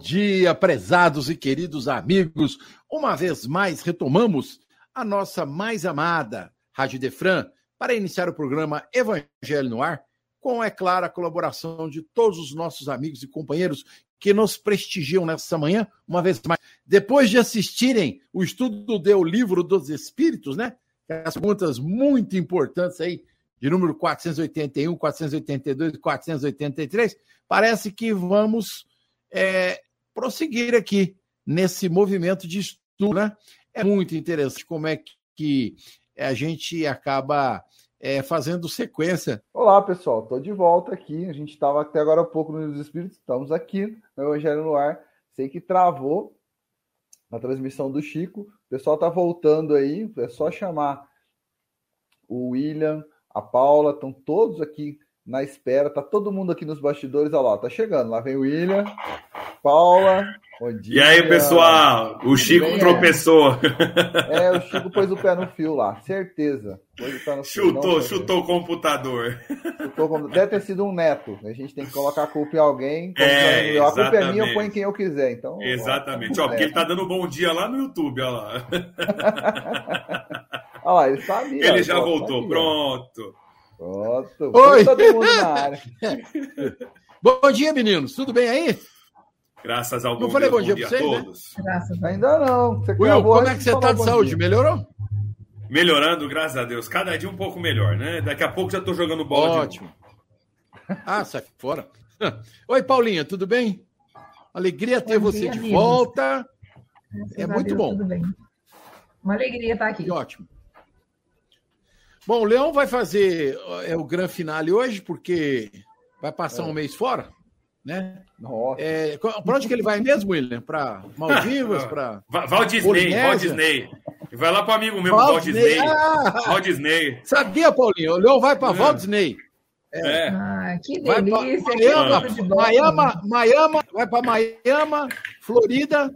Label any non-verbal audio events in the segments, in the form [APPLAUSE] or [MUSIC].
dia, prezados e queridos amigos. Uma vez mais retomamos a nossa mais amada Rádio Defran para iniciar o programa Evangelho no Ar, com, é claro, a colaboração de todos os nossos amigos e companheiros que nos prestigiam nessa manhã, uma vez mais. Depois de assistirem o estudo do Livro dos Espíritos, né? As perguntas muito importantes aí, de número 481, 482 e 483, parece que vamos é, prosseguir aqui nesse movimento de estudo, né? É muito interessante como é que a gente acaba é, fazendo sequência. Olá, pessoal, estou de volta aqui. A gente estava até agora há pouco no Livro dos Espíritos, estamos aqui no Evangelho no Ar. Sei que travou na transmissão do Chico. O pessoal está voltando aí, é só chamar o William, a Paula, estão todos aqui na espera. Tá todo mundo aqui nos bastidores, olha lá, tá chegando. Lá vem o William, Paula, bom dia. E aí, pessoal? O Chico bem, tropeçou. É. é. o Chico pôs o pé no fio lá, certeza. chutou, fio, não, chutou o computador. Chutou o computador. Deve ter sido um neto. A gente tem que colocar a culpa em alguém. É, a culpa é minha, eu ponho em quem eu quiser. Então, exatamente. Ó, porque ele tá dando bom dia lá no YouTube, olha lá. [LAUGHS] olha lá, ele sabia. Ele já voltou, pronto. Pronto. Oi! Todo mundo na área. [LAUGHS] bom dia, meninos. Tudo bem aí? Graças ao não bom, falei bom dia, dia pra vocês, a todos. Né? Graças Ainda não. Você Will, como é que você está de saúde? Dia. Melhorou? Melhorando, graças a Deus. Cada dia um pouco melhor, né? Daqui a pouco já estou jogando bola Ótimo. Ah, sai fora. [LAUGHS] Oi, Paulinha, tudo bem? Alegria ter bom você dia, de amigos. volta. Graças é muito Deus, bom. Tudo bem. Uma alegria estar aqui. Que ótimo. Bom, o Leão vai fazer é, o grande finale hoje, porque vai passar é. um mês fora, né? Nossa. É, para onde que ele vai mesmo, William? Para Maldivas? Para. [LAUGHS] Val Disney, Val Disney. Vai lá para o amigo meu, Val, Disney. Disney. Ah, Val Disney. Sabia, Paulinho? O Leão vai para Val Disney. É. Ah, que delícia. Miami, Miami, Miami, vai para Miami, Florida,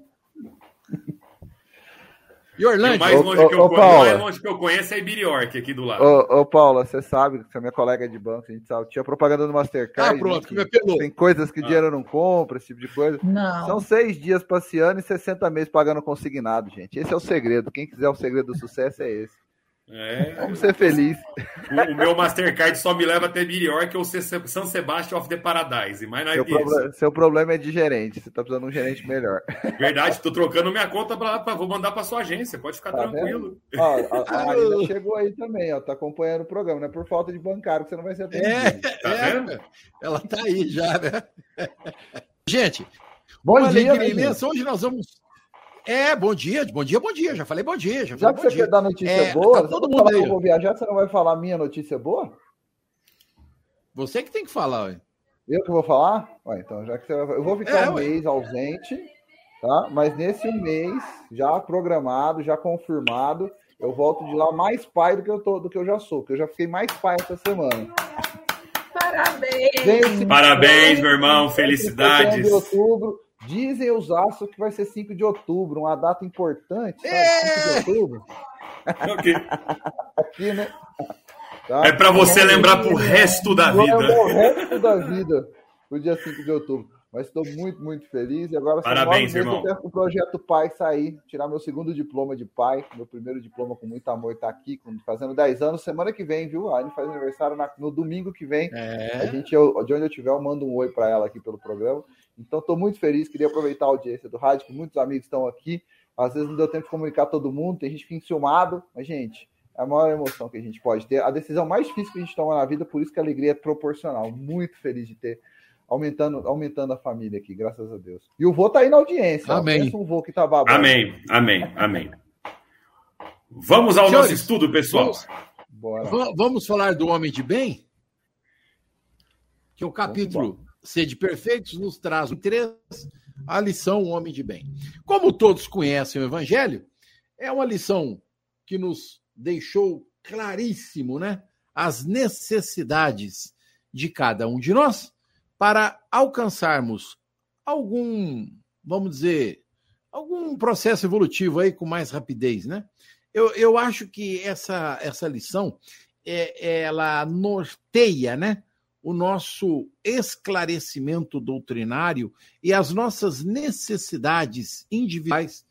e Orlando? O mais longe, ô, que, eu, ô, mais longe que eu conheço é Ibiriorque, aqui do lado. Ô, ô Paula, você sabe que você é minha colega de banco, a gente sabe. Tinha propaganda do Mastercard. Ah, pronto, que me apelou. Tem coisas que o ah. dinheiro não compra, esse tipo de coisa. Não. São seis dias passeando e 60 meses pagando consignado, gente. Esse é o segredo. Quem quiser o segredo do sucesso é esse. É. Vamos ser felizes. O, o, meu Mastercard só me leva até Miriorque ou São Sebastião of the Paradise. Mas não é seu, problema, seu problema é de gerente. Você está precisando de um gerente melhor. Verdade, estou trocando minha conta para vou mandar para sua agência. Pode ficar tá tranquilo. Ó, a, [LAUGHS] a Marina chegou aí também, ó. Tá acompanhando o programa. Não é por falta de bancário que você não vai ser atendido. É, tá é, ela tá aí já, né? Gente, bom dia, alegria imensa. Hoje nós vamos é, bom dia, bom dia, bom dia. Já falei bom dia. Já, já que você dia. quer dar notícia é, boa, tá todo mundo aí. Eu vou viajar, você não vai falar minha notícia boa? Você que tem que falar, ué. Eu que vou falar? Ué, então, já que você vai... Eu vou ficar é, um ué. mês ausente, tá? Mas nesse mês, já programado, já confirmado, eu volto de lá mais pai do que eu, tô, do que eu já sou, porque eu já fiquei mais pai essa semana. Parabéns! Parabéns, meu irmão, felicidades. De outubro, Dizem os astros que vai ser 5 de outubro, uma data importante. Sabe? É... 5 de outubro. Okay. [LAUGHS] Aqui, né? Tá? É para você é lembrar pro resto da vida. É o resto da vida, o dia 5 de outubro. Mas estou muito, muito feliz. E agora, Parabéns, irmão. Eu o projeto Pai sair, tirar meu segundo diploma de pai. Meu primeiro diploma com muito amor está aqui, fazendo 10 anos. Semana que vem, viu? A Anne faz aniversário no domingo que vem. É. A gente, eu, de onde eu estiver, eu mando um oi para ela aqui pelo programa. Então, estou muito feliz. Queria aproveitar a audiência do rádio, que muitos amigos estão aqui. Às vezes não deu tempo de comunicar todo mundo, tem gente que fica enciumado, mas, gente, é a maior emoção que a gente pode ter. A decisão mais difícil que a gente toma na vida, por isso que a alegria é proporcional. Muito feliz de ter aumentando, aumentando a família aqui, graças a Deus. E o vô tá aí na audiência. Amém. um vô que tá babando. Amém, amém, amém. Vamos ao Senhores, nosso estudo, pessoal. Vamos, vamos, falar do homem de bem? Que é o capítulo Sede Perfeitos nos traz três a lição Homem de Bem. Como todos conhecem o Evangelho, é uma lição que nos deixou claríssimo, né? As necessidades de cada um de nós para alcançarmos algum, vamos dizer, algum processo evolutivo aí com mais rapidez, né? Eu, eu acho que essa, essa lição é, ela norteia, né? O nosso esclarecimento doutrinário e as nossas necessidades individuais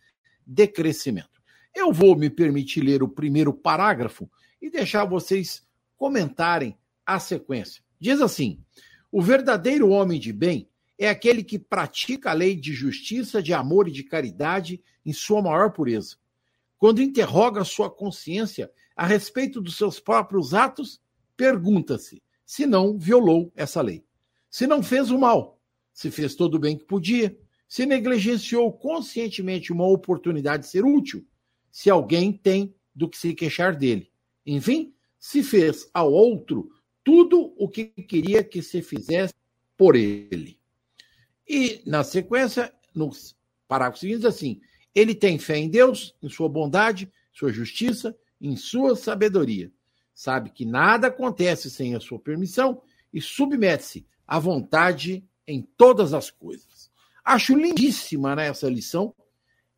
de crescimento. Eu vou me permitir ler o primeiro parágrafo e deixar vocês comentarem a sequência. Diz assim: o verdadeiro homem de bem é aquele que pratica a lei de justiça, de amor e de caridade em sua maior pureza. Quando interroga sua consciência a respeito dos seus próprios atos, pergunta-se se não violou essa lei. Se não fez o mal, se fez todo o bem que podia, se negligenciou conscientemente uma oportunidade de ser útil, se alguém tem do que se queixar dele. Enfim, se fez ao outro tudo o que queria que se fizesse por ele. E, na sequência, no parágrafo seguinte, assim: ele tem fé em Deus, em sua bondade, sua justiça, em sua sabedoria sabe que nada acontece sem a sua permissão e submete-se à vontade em todas as coisas. Acho lindíssima né, essa lição.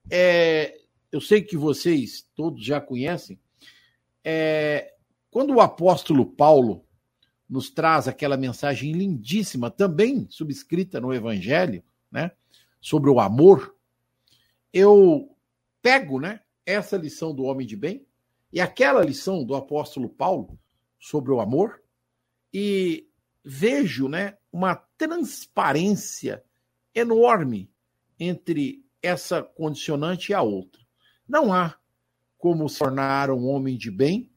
É, eu sei que vocês todos já conhecem. É, quando o apóstolo Paulo nos traz aquela mensagem lindíssima, também subscrita no Evangelho, né, sobre o amor, eu pego né, essa lição do homem de bem e aquela lição do apóstolo Paulo sobre o amor e vejo, né, uma transparência enorme entre essa condicionante e a outra. Não há como se tornar um homem de bem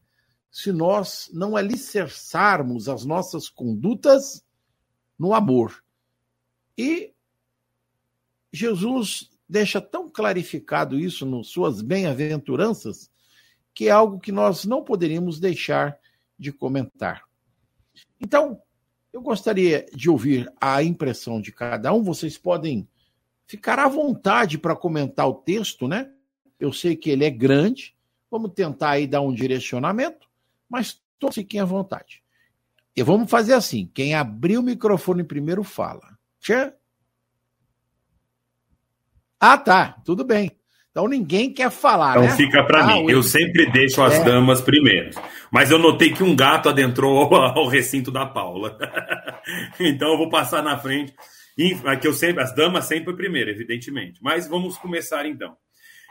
se nós não alicerçarmos as nossas condutas no amor. E Jesus deixa tão clarificado isso nas suas bem-aventuranças que é algo que nós não poderíamos deixar de comentar. Então, eu gostaria de ouvir a impressão de cada um. Vocês podem ficar à vontade para comentar o texto, né? Eu sei que ele é grande. Vamos tentar aí dar um direcionamento, mas todos fiquem à vontade. E vamos fazer assim: quem abrir o microfone primeiro fala. Tchê? Ah, tá. Tudo bem. Então ninguém quer falar. Então né? fica para ah, mim. Eu sempre deixo as é. damas primeiro. Mas eu notei que um gato adentrou ao recinto da Paula. [LAUGHS] então eu vou passar na frente. Que eu sempre, as damas sempre primeiro, evidentemente. Mas vamos começar então.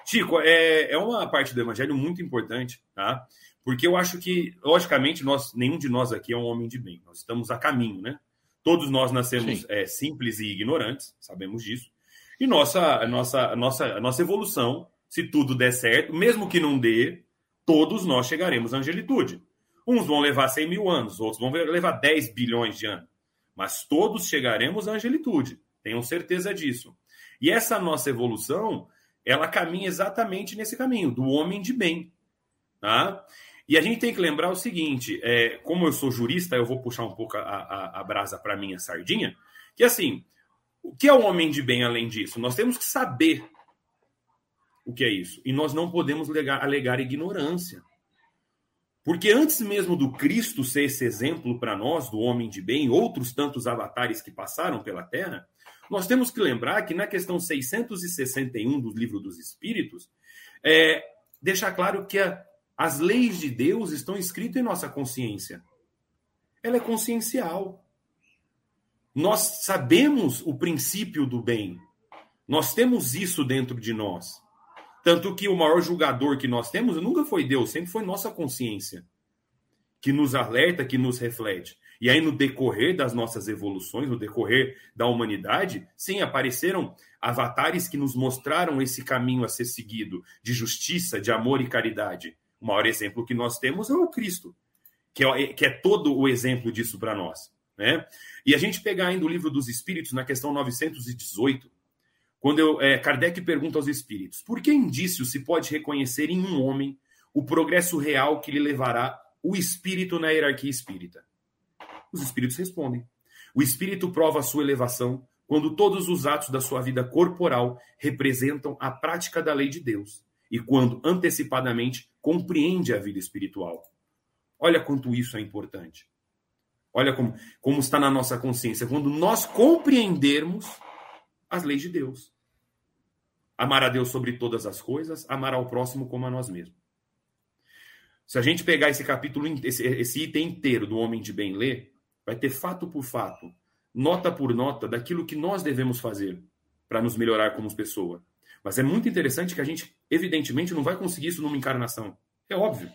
Chico, é, é uma parte do evangelho muito importante, tá? Porque eu acho que, logicamente, nós, nenhum de nós aqui é um homem de bem. Nós estamos a caminho, né? Todos nós nascemos é, simples e ignorantes, sabemos disso. E nossa, nossa, nossa, nossa evolução, se tudo der certo, mesmo que não dê, todos nós chegaremos à angelitude. Uns vão levar 100 mil anos, outros vão levar 10 bilhões de anos. Mas todos chegaremos à angelitude. Tenham certeza disso. E essa nossa evolução, ela caminha exatamente nesse caminho, do homem de bem. Tá? E a gente tem que lembrar o seguinte: é, como eu sou jurista, eu vou puxar um pouco a, a, a brasa para minha sardinha, que assim, o que é o homem de bem além disso? Nós temos que saber o que é isso. E nós não podemos alegar, alegar ignorância. Porque antes mesmo do Cristo ser esse exemplo para nós, do homem de bem, outros tantos avatares que passaram pela Terra, nós temos que lembrar que na questão 661 do Livro dos Espíritos, é, deixa claro que a, as leis de Deus estão escritas em nossa consciência. Ela é consciencial. Nós sabemos o princípio do bem. Nós temos isso dentro de nós. Tanto que o maior julgador que nós temos nunca foi Deus, sempre foi nossa consciência, que nos alerta, que nos reflete. E aí, no decorrer das nossas evoluções, no decorrer da humanidade, sim, apareceram avatares que nos mostraram esse caminho a ser seguido, de justiça, de amor e caridade. O maior exemplo que nós temos é o Cristo, que é, que é todo o exemplo disso para nós. Né? E a gente pegar ainda o livro dos Espíritos, na questão 918, quando eu, é, Kardec pergunta aos espíritos: por que indício se pode reconhecer em um homem o progresso real que lhe levará o espírito na hierarquia espírita? Os espíritos respondem: o espírito prova a sua elevação quando todos os atos da sua vida corporal representam a prática da lei de Deus e quando antecipadamente compreende a vida espiritual. Olha quanto isso é importante. Olha como, como está na nossa consciência. Quando nós compreendermos as leis de Deus. Amar a Deus sobre todas as coisas, amar ao próximo como a nós mesmos. Se a gente pegar esse capítulo, esse, esse item inteiro do Homem de Bem ler, vai ter fato por fato, nota por nota, daquilo que nós devemos fazer para nos melhorar como pessoa. Mas é muito interessante que a gente, evidentemente, não vai conseguir isso numa encarnação. É óbvio.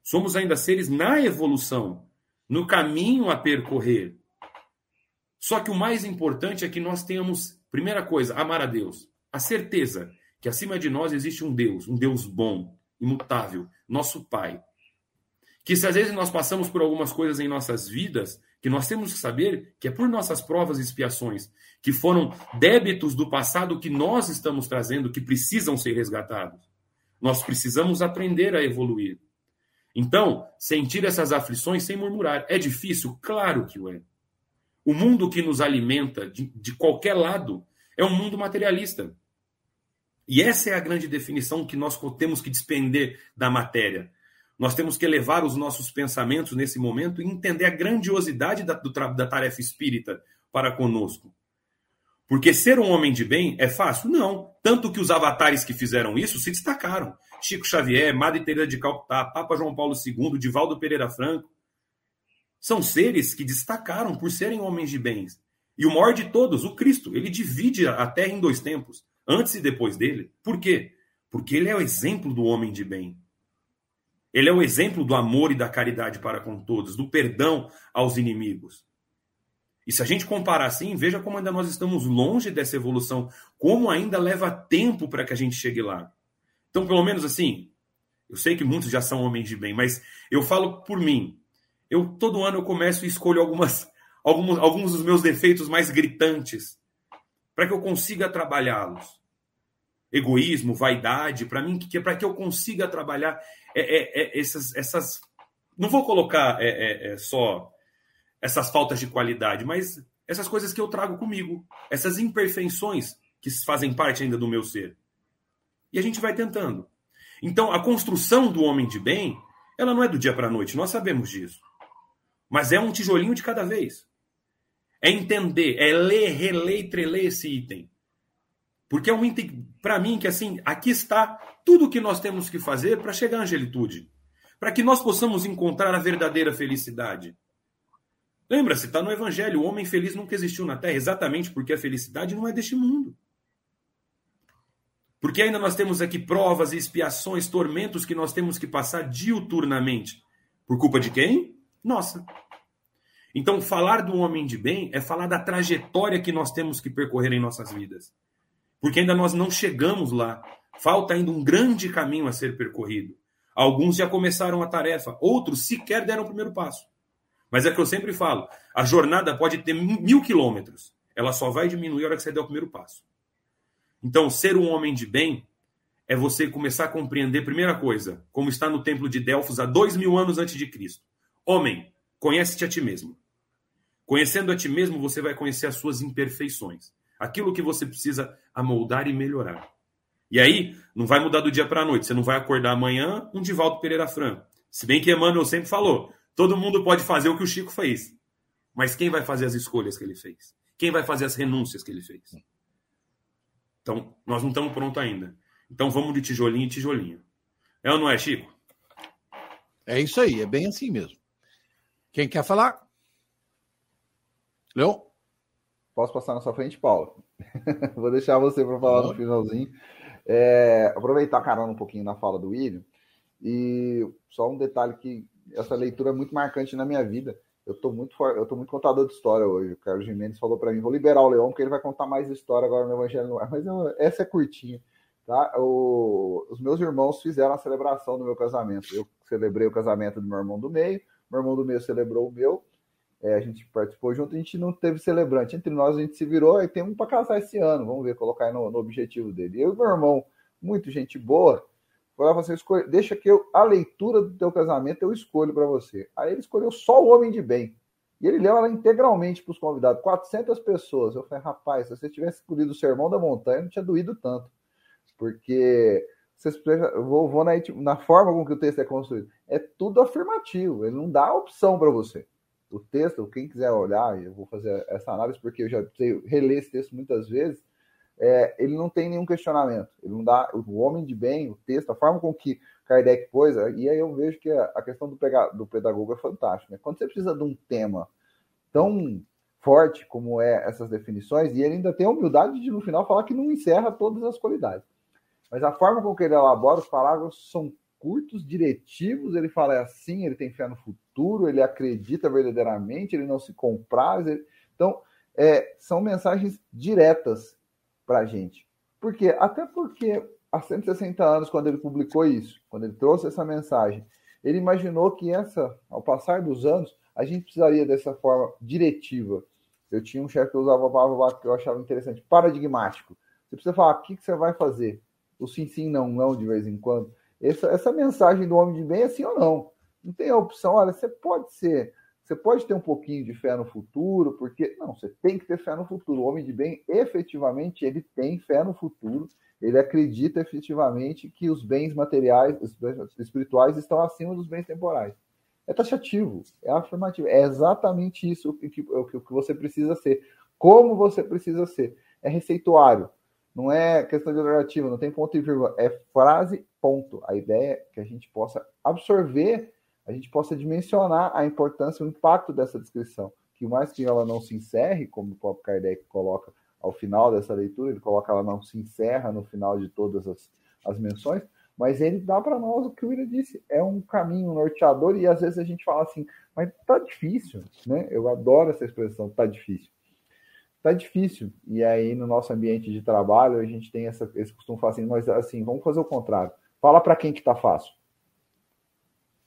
Somos ainda seres na evolução, no caminho a percorrer. Só que o mais importante é que nós tenhamos, primeira coisa, amar a Deus. A certeza que acima de nós existe um Deus, um Deus bom, imutável, nosso Pai. Que se às vezes nós passamos por algumas coisas em nossas vidas, que nós temos que saber que é por nossas provas e expiações, que foram débitos do passado que nós estamos trazendo, que precisam ser resgatados. Nós precisamos aprender a evoluir. Então, sentir essas aflições sem murmurar. É difícil? Claro que o é. O mundo que nos alimenta de, de qualquer lado é um mundo materialista. E essa é a grande definição que nós temos que despender da matéria. Nós temos que elevar os nossos pensamentos nesse momento e entender a grandiosidade da, do, da tarefa espírita para conosco. Porque ser um homem de bem é fácil? Não. Tanto que os avatares que fizeram isso se destacaram. Chico Xavier, Madre Teresa de Calcutá, Papa João Paulo II, Divaldo Pereira Franco. São seres que destacaram por serem homens de bens. E o maior de todos, o Cristo, ele divide a terra em dois tempos, antes e depois dele. Por quê? Porque ele é o exemplo do homem de bem. Ele é o exemplo do amor e da caridade para com todos, do perdão aos inimigos. E se a gente comparar assim, veja como ainda nós estamos longe dessa evolução, como ainda leva tempo para que a gente chegue lá. Então, pelo menos assim, eu sei que muitos já são homens de bem, mas eu falo por mim. Eu todo ano eu começo e escolho algumas, alguns, alguns dos meus defeitos mais gritantes para que eu consiga trabalhá-los. Egoísmo, vaidade, para mim, que para que eu consiga trabalhar é, é, é, essas, essas. Não vou colocar é, é, é, só essas faltas de qualidade, mas essas coisas que eu trago comigo, essas imperfeições que fazem parte ainda do meu ser. E a gente vai tentando. Então, a construção do homem de bem, ela não é do dia para a noite, nós sabemos disso. Mas é um tijolinho de cada vez. É entender, é ler, reler treler esse item. Porque é um item, para mim, que assim, aqui está tudo o que nós temos que fazer para chegar à angelitude. Para que nós possamos encontrar a verdadeira felicidade. Lembra-se, está no Evangelho, o homem feliz nunca existiu na Terra, exatamente porque a felicidade não é deste mundo. Porque ainda nós temos aqui provas, expiações, tormentos que nós temos que passar diuturnamente. Por culpa de quem? Nossa. Então, falar do homem de bem é falar da trajetória que nós temos que percorrer em nossas vidas. Porque ainda nós não chegamos lá. Falta ainda um grande caminho a ser percorrido. Alguns já começaram a tarefa, outros sequer deram o primeiro passo. Mas é que eu sempre falo: a jornada pode ter mil quilômetros, ela só vai diminuir a hora que você der o primeiro passo. Então, ser um homem de bem é você começar a compreender, primeira coisa, como está no templo de Delfos há dois mil anos antes de Cristo. Homem, conhece-te a ti mesmo. Conhecendo a ti mesmo, você vai conhecer as suas imperfeições. Aquilo que você precisa amoldar e melhorar. E aí, não vai mudar do dia para a noite. Você não vai acordar amanhã um Divaldo Pereira Franco. Se bem que Emmanuel sempre falou, todo mundo pode fazer o que o Chico fez. Mas quem vai fazer as escolhas que ele fez? Quem vai fazer as renúncias que ele fez? Então, nós não estamos prontos ainda. Então, vamos de tijolinho em tijolinho. É ou não é, Chico? É isso aí, é bem assim mesmo. Quem quer falar? Leon? Posso passar na sua frente, Paulo? [LAUGHS] Vou deixar você para falar no finalzinho. É, aproveitar carona um pouquinho na fala do William. E só um detalhe que essa leitura é muito marcante na minha vida. Eu tô muito eu tô muito contador de história hoje. O Carlos Jimenez falou para mim, vou liberar o Leão porque ele vai contar mais história agora no Evangelho no ar. Mas eu, essa é curtinha, tá? O, os meus irmãos fizeram a celebração do meu casamento. Eu celebrei o casamento do meu irmão do meio, meu irmão do meio celebrou o meu. É, a gente participou junto, a gente não teve celebrante. Entre nós a gente se virou e tem um para casar esse ano. Vamos ver, colocar aí no, no objetivo dele. Eu e meu irmão, muito gente boa, Falei, você escolhe, deixa que eu, a leitura do teu casamento eu escolho para você. Aí ele escolheu só o homem de bem. E ele leu ela integralmente para os convidados, 400 pessoas. Eu falei, rapaz, se você tivesse escolhido o Sermão da Montanha, não tinha doído tanto. Porque vocês vou, vou na, na, forma com que o texto é construído. É tudo afirmativo, ele não dá opção para você. O texto, quem quiser olhar, eu vou fazer essa análise porque eu já sei reler esse texto muitas vezes. É, ele não tem nenhum questionamento. Ele não dá o homem de bem, o texto, a forma com que Kardec pôs, e aí eu vejo que a, questão do, do pedagogo é fantástica. Né? Quando você precisa de um tema tão forte como é essas definições, e ele ainda tem a humildade de no final falar que não encerra todas as qualidades. Mas a forma com que ele elabora os parágrafos são curtos, diretivos. Ele fala é assim, ele tem fé no futuro, ele acredita verdadeiramente, ele não se compraz. Ele... Então, é, são mensagens diretas para a gente. Por quê? Até porque há 160 anos, quando ele publicou isso, quando ele trouxe essa mensagem, ele imaginou que essa, ao passar dos anos, a gente precisaria dessa forma diretiva. Eu tinha um chefe que usava a palavra que eu achava interessante, paradigmático. Você precisa falar o que, você vai fazer, o sim, sim, não, não de vez em quando. Essa, essa mensagem do homem de bem é sim ou não. Não tem a opção, olha, você pode ser, você pode ter um pouquinho de fé no futuro, porque não, você tem que ter fé no futuro. O homem de bem, efetivamente, ele tem fé no futuro, ele acredita efetivamente que os bens materiais, os bens espirituais estão acima dos bens temporais. É taxativo, é afirmativo, é exatamente isso o que, o que você precisa ser, como você precisa ser. É receituário. Não é questão de alternativa, não tem ponto e vírgula, é frase, ponto. A ideia é que a gente possa absorver, a gente possa dimensionar a importância, o impacto dessa descrição. Que mais que ela não se encerre, como o próprio Kardec coloca ao final dessa leitura, ele coloca ela não se encerra no final de todas as, as menções, mas ele dá para nós o que o William disse, é um caminho norteador, e às vezes a gente fala assim, mas tá difícil, né? Eu adoro essa expressão, tá difícil tá difícil. E aí, no nosso ambiente de trabalho, a gente tem essa, esse costume falar assim, mas assim, vamos fazer o contrário. Fala para quem que tá fácil.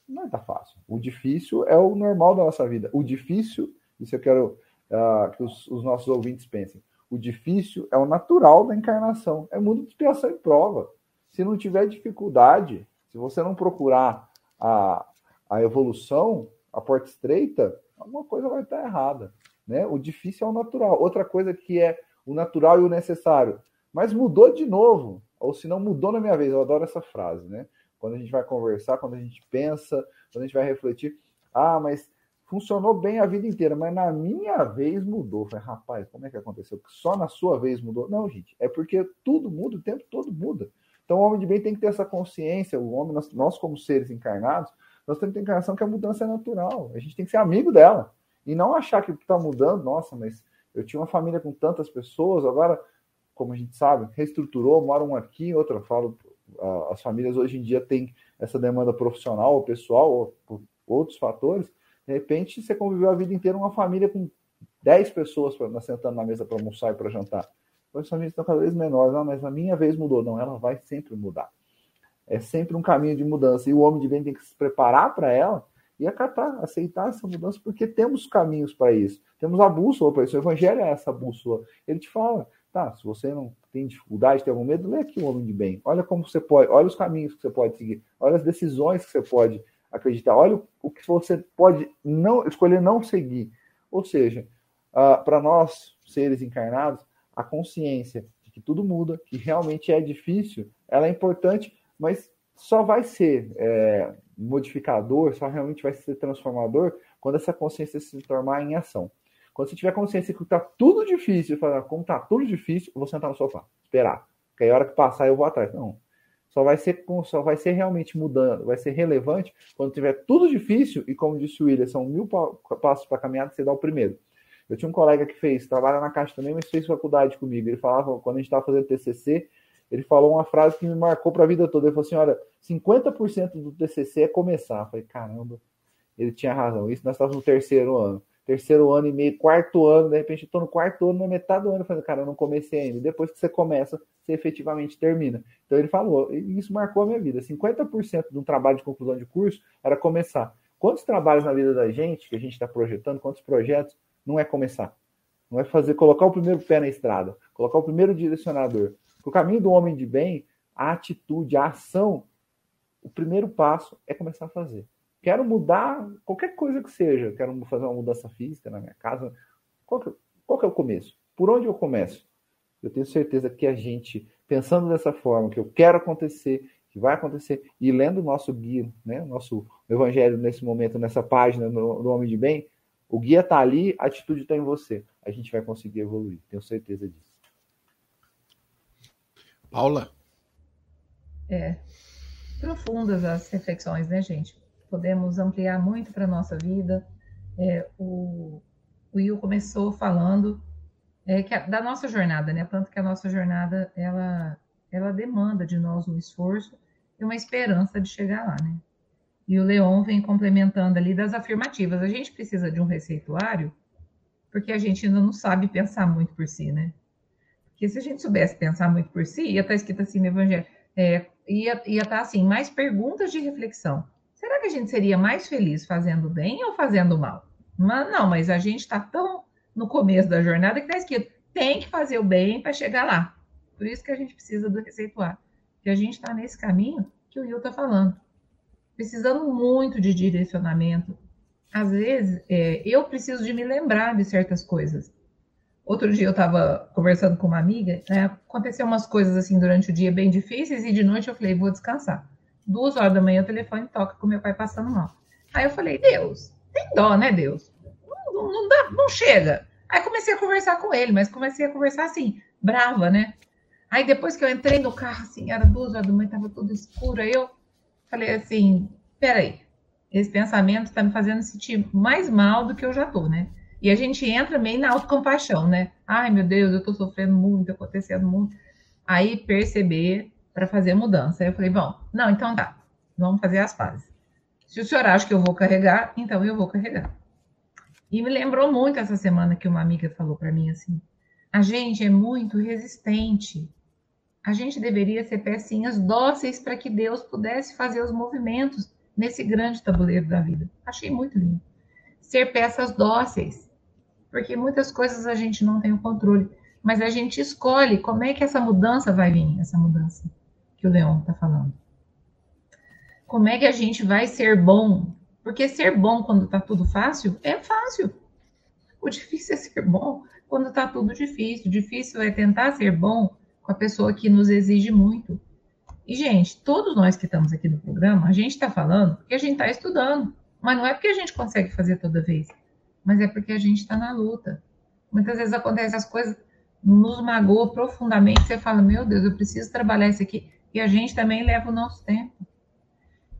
Não tá fácil. O difícil é o normal da nossa vida. O difícil, isso eu quero uh, que os, os, nossos ouvintes pensem, o difícil é o natural da encarnação. É mundo de expiação e prova. Se não tiver dificuldade, se você não procurar a, a evolução, a porta estreita, alguma coisa vai estar errada. Né? O difícil é o natural. Outra coisa que é o natural e o necessário. Mas mudou de novo, ou se não mudou na minha vez. Eu adoro essa frase, né? Quando a gente vai conversar, quando a gente pensa, quando a gente vai refletir. Ah, mas funcionou bem a vida inteira, mas na minha vez mudou. Falei, rapaz, como é que aconteceu? Só na sua vez mudou? Não, gente, é porque tudo muda, o tempo todo muda. Então, o homem de bem tem que ter essa consciência. O homem, nós, nós como seres encarnados, nós temos que ter encarnação que a mudança é natural. A gente tem que ser amigo dela. E não achar que está mudando, nossa, mas eu tinha uma família com tantas pessoas, agora, como a gente sabe, reestruturou, moram aqui, outra, falo, as famílias hoje em dia têm essa demanda profissional ou pessoal, ou por outros fatores, de repente você conviveu a vida inteira uma família com 10 pessoas pra, sentando na mesa para almoçar e para jantar. As famílias estão cada vez menores, não, mas a minha vez mudou. Não, ela vai sempre mudar. É sempre um caminho de mudança. E o homem de bem tem que se preparar para ela e acatar, aceitar essa mudança, porque temos caminhos para isso. Temos a bússola para isso. O Evangelho é essa bússola. Ele te fala, tá, se você não tem dificuldade, tem algum medo, lê aqui o Homem de Bem. Olha como você pode, olha os caminhos que você pode seguir, olha as decisões que você pode acreditar, olha o que você pode não escolher não seguir. Ou seja, uh, para nós, seres encarnados, a consciência de que tudo muda, que realmente é difícil, ela é importante, mas só vai ser é, modificador, só realmente vai ser transformador quando essa consciência se transformar em ação. Quando você tiver consciência que está tudo difícil, falar como está tudo difícil, eu vou sentar no sofá, esperar. Porque aí a hora que passar eu vou atrás. Não. Só vai ser, só vai ser realmente mudando, vai ser relevante quando tiver tudo difícil, e como disse o William, são mil passos para caminhar, você dá o primeiro. Eu tinha um colega que fez, trabalha na Caixa também, mas fez faculdade comigo. Ele falava, quando a gente estava fazendo TCC, ele falou uma frase que me marcou para a vida toda. Ele falou assim: olha, 50% do TCC é começar. Eu falei, caramba, ele tinha razão. Isso nós estávamos no terceiro ano. Terceiro ano e meio, quarto ano, de repente eu estou no quarto ano, na metade do ano, falei, cara, eu não comecei ainda. Depois que você começa, você efetivamente termina. Então ele falou, e isso marcou a minha vida. 50% de um trabalho de conclusão de curso era começar. Quantos trabalhos na vida da gente, que a gente está projetando, quantos projetos, não é começar? Não é fazer, colocar o primeiro pé na estrada, colocar o primeiro direcionador. O caminho do homem de bem, a atitude, a ação, o primeiro passo é começar a fazer. Quero mudar qualquer coisa que seja, quero fazer uma mudança física na minha casa. Qual que, qual que é o começo? Por onde eu começo? Eu tenho certeza que a gente, pensando dessa forma, que eu quero acontecer, que vai acontecer, e lendo o nosso guia, né, o nosso evangelho nesse momento, nessa página no, no Homem de Bem, o guia está ali, a atitude está em você. A gente vai conseguir evoluir, tenho certeza disso. Paula? É, profundas as reflexões, né, gente? Podemos ampliar muito para a nossa vida. É, o, o Will começou falando é, que a, da nossa jornada, né? Tanto que a nossa jornada, ela, ela demanda de nós um esforço e uma esperança de chegar lá, né? E o Leon vem complementando ali das afirmativas. A gente precisa de um receituário porque a gente ainda não sabe pensar muito por si, né? Porque se a gente soubesse pensar muito por si, ia estar tá escrito assim no Evangelho, é, ia, ia estar tá assim, mais perguntas de reflexão. Será que a gente seria mais feliz fazendo bem ou fazendo mal? Mas, não, mas a gente está tão no começo da jornada que está escrito, tem que fazer o bem para chegar lá. Por isso que a gente precisa do receituário. Que a gente está nesse caminho que o Will está falando. Precisando muito de direcionamento. Às vezes, é, eu preciso de me lembrar de certas coisas. Outro dia eu estava conversando com uma amiga, né, aconteceu umas coisas assim durante o dia bem difíceis e de noite eu falei, vou descansar. Duas horas da manhã o telefone toca com meu pai passando mal. Aí eu falei, Deus, tem dó, né, Deus? Não, não, dá, não chega. Aí comecei a conversar com ele, mas comecei a conversar assim, brava, né? Aí depois que eu entrei no carro, assim, era duas horas da manhã, tava tudo escuro, aí eu falei assim, peraí, esse pensamento está me fazendo sentir mais mal do que eu já tô, né? E a gente entra meio na autocompaixão, né? Ai, meu Deus, eu tô sofrendo muito, acontecendo muito. Aí perceber para fazer mudança. Aí eu falei, bom, não, então tá, vamos fazer as pazes. Se o senhor acha que eu vou carregar, então eu vou carregar. E me lembrou muito essa semana que uma amiga falou para mim assim: a gente é muito resistente. A gente deveria ser pecinhas dóceis para que Deus pudesse fazer os movimentos nesse grande tabuleiro da vida. Achei muito lindo. Ser peças dóceis porque muitas coisas a gente não tem o controle, mas a gente escolhe como é que essa mudança vai vir, essa mudança que o Leon está falando. Como é que a gente vai ser bom? Porque ser bom quando está tudo fácil é fácil. O difícil é ser bom quando está tudo difícil. O difícil é tentar ser bom com a pessoa que nos exige muito. E, gente, todos nós que estamos aqui no programa, a gente está falando porque a gente está estudando. Mas não é porque a gente consegue fazer toda vez mas é porque a gente está na luta. Muitas vezes acontecem as coisas, nos magoa profundamente, você fala, meu Deus, eu preciso trabalhar isso aqui, e a gente também leva o nosso tempo.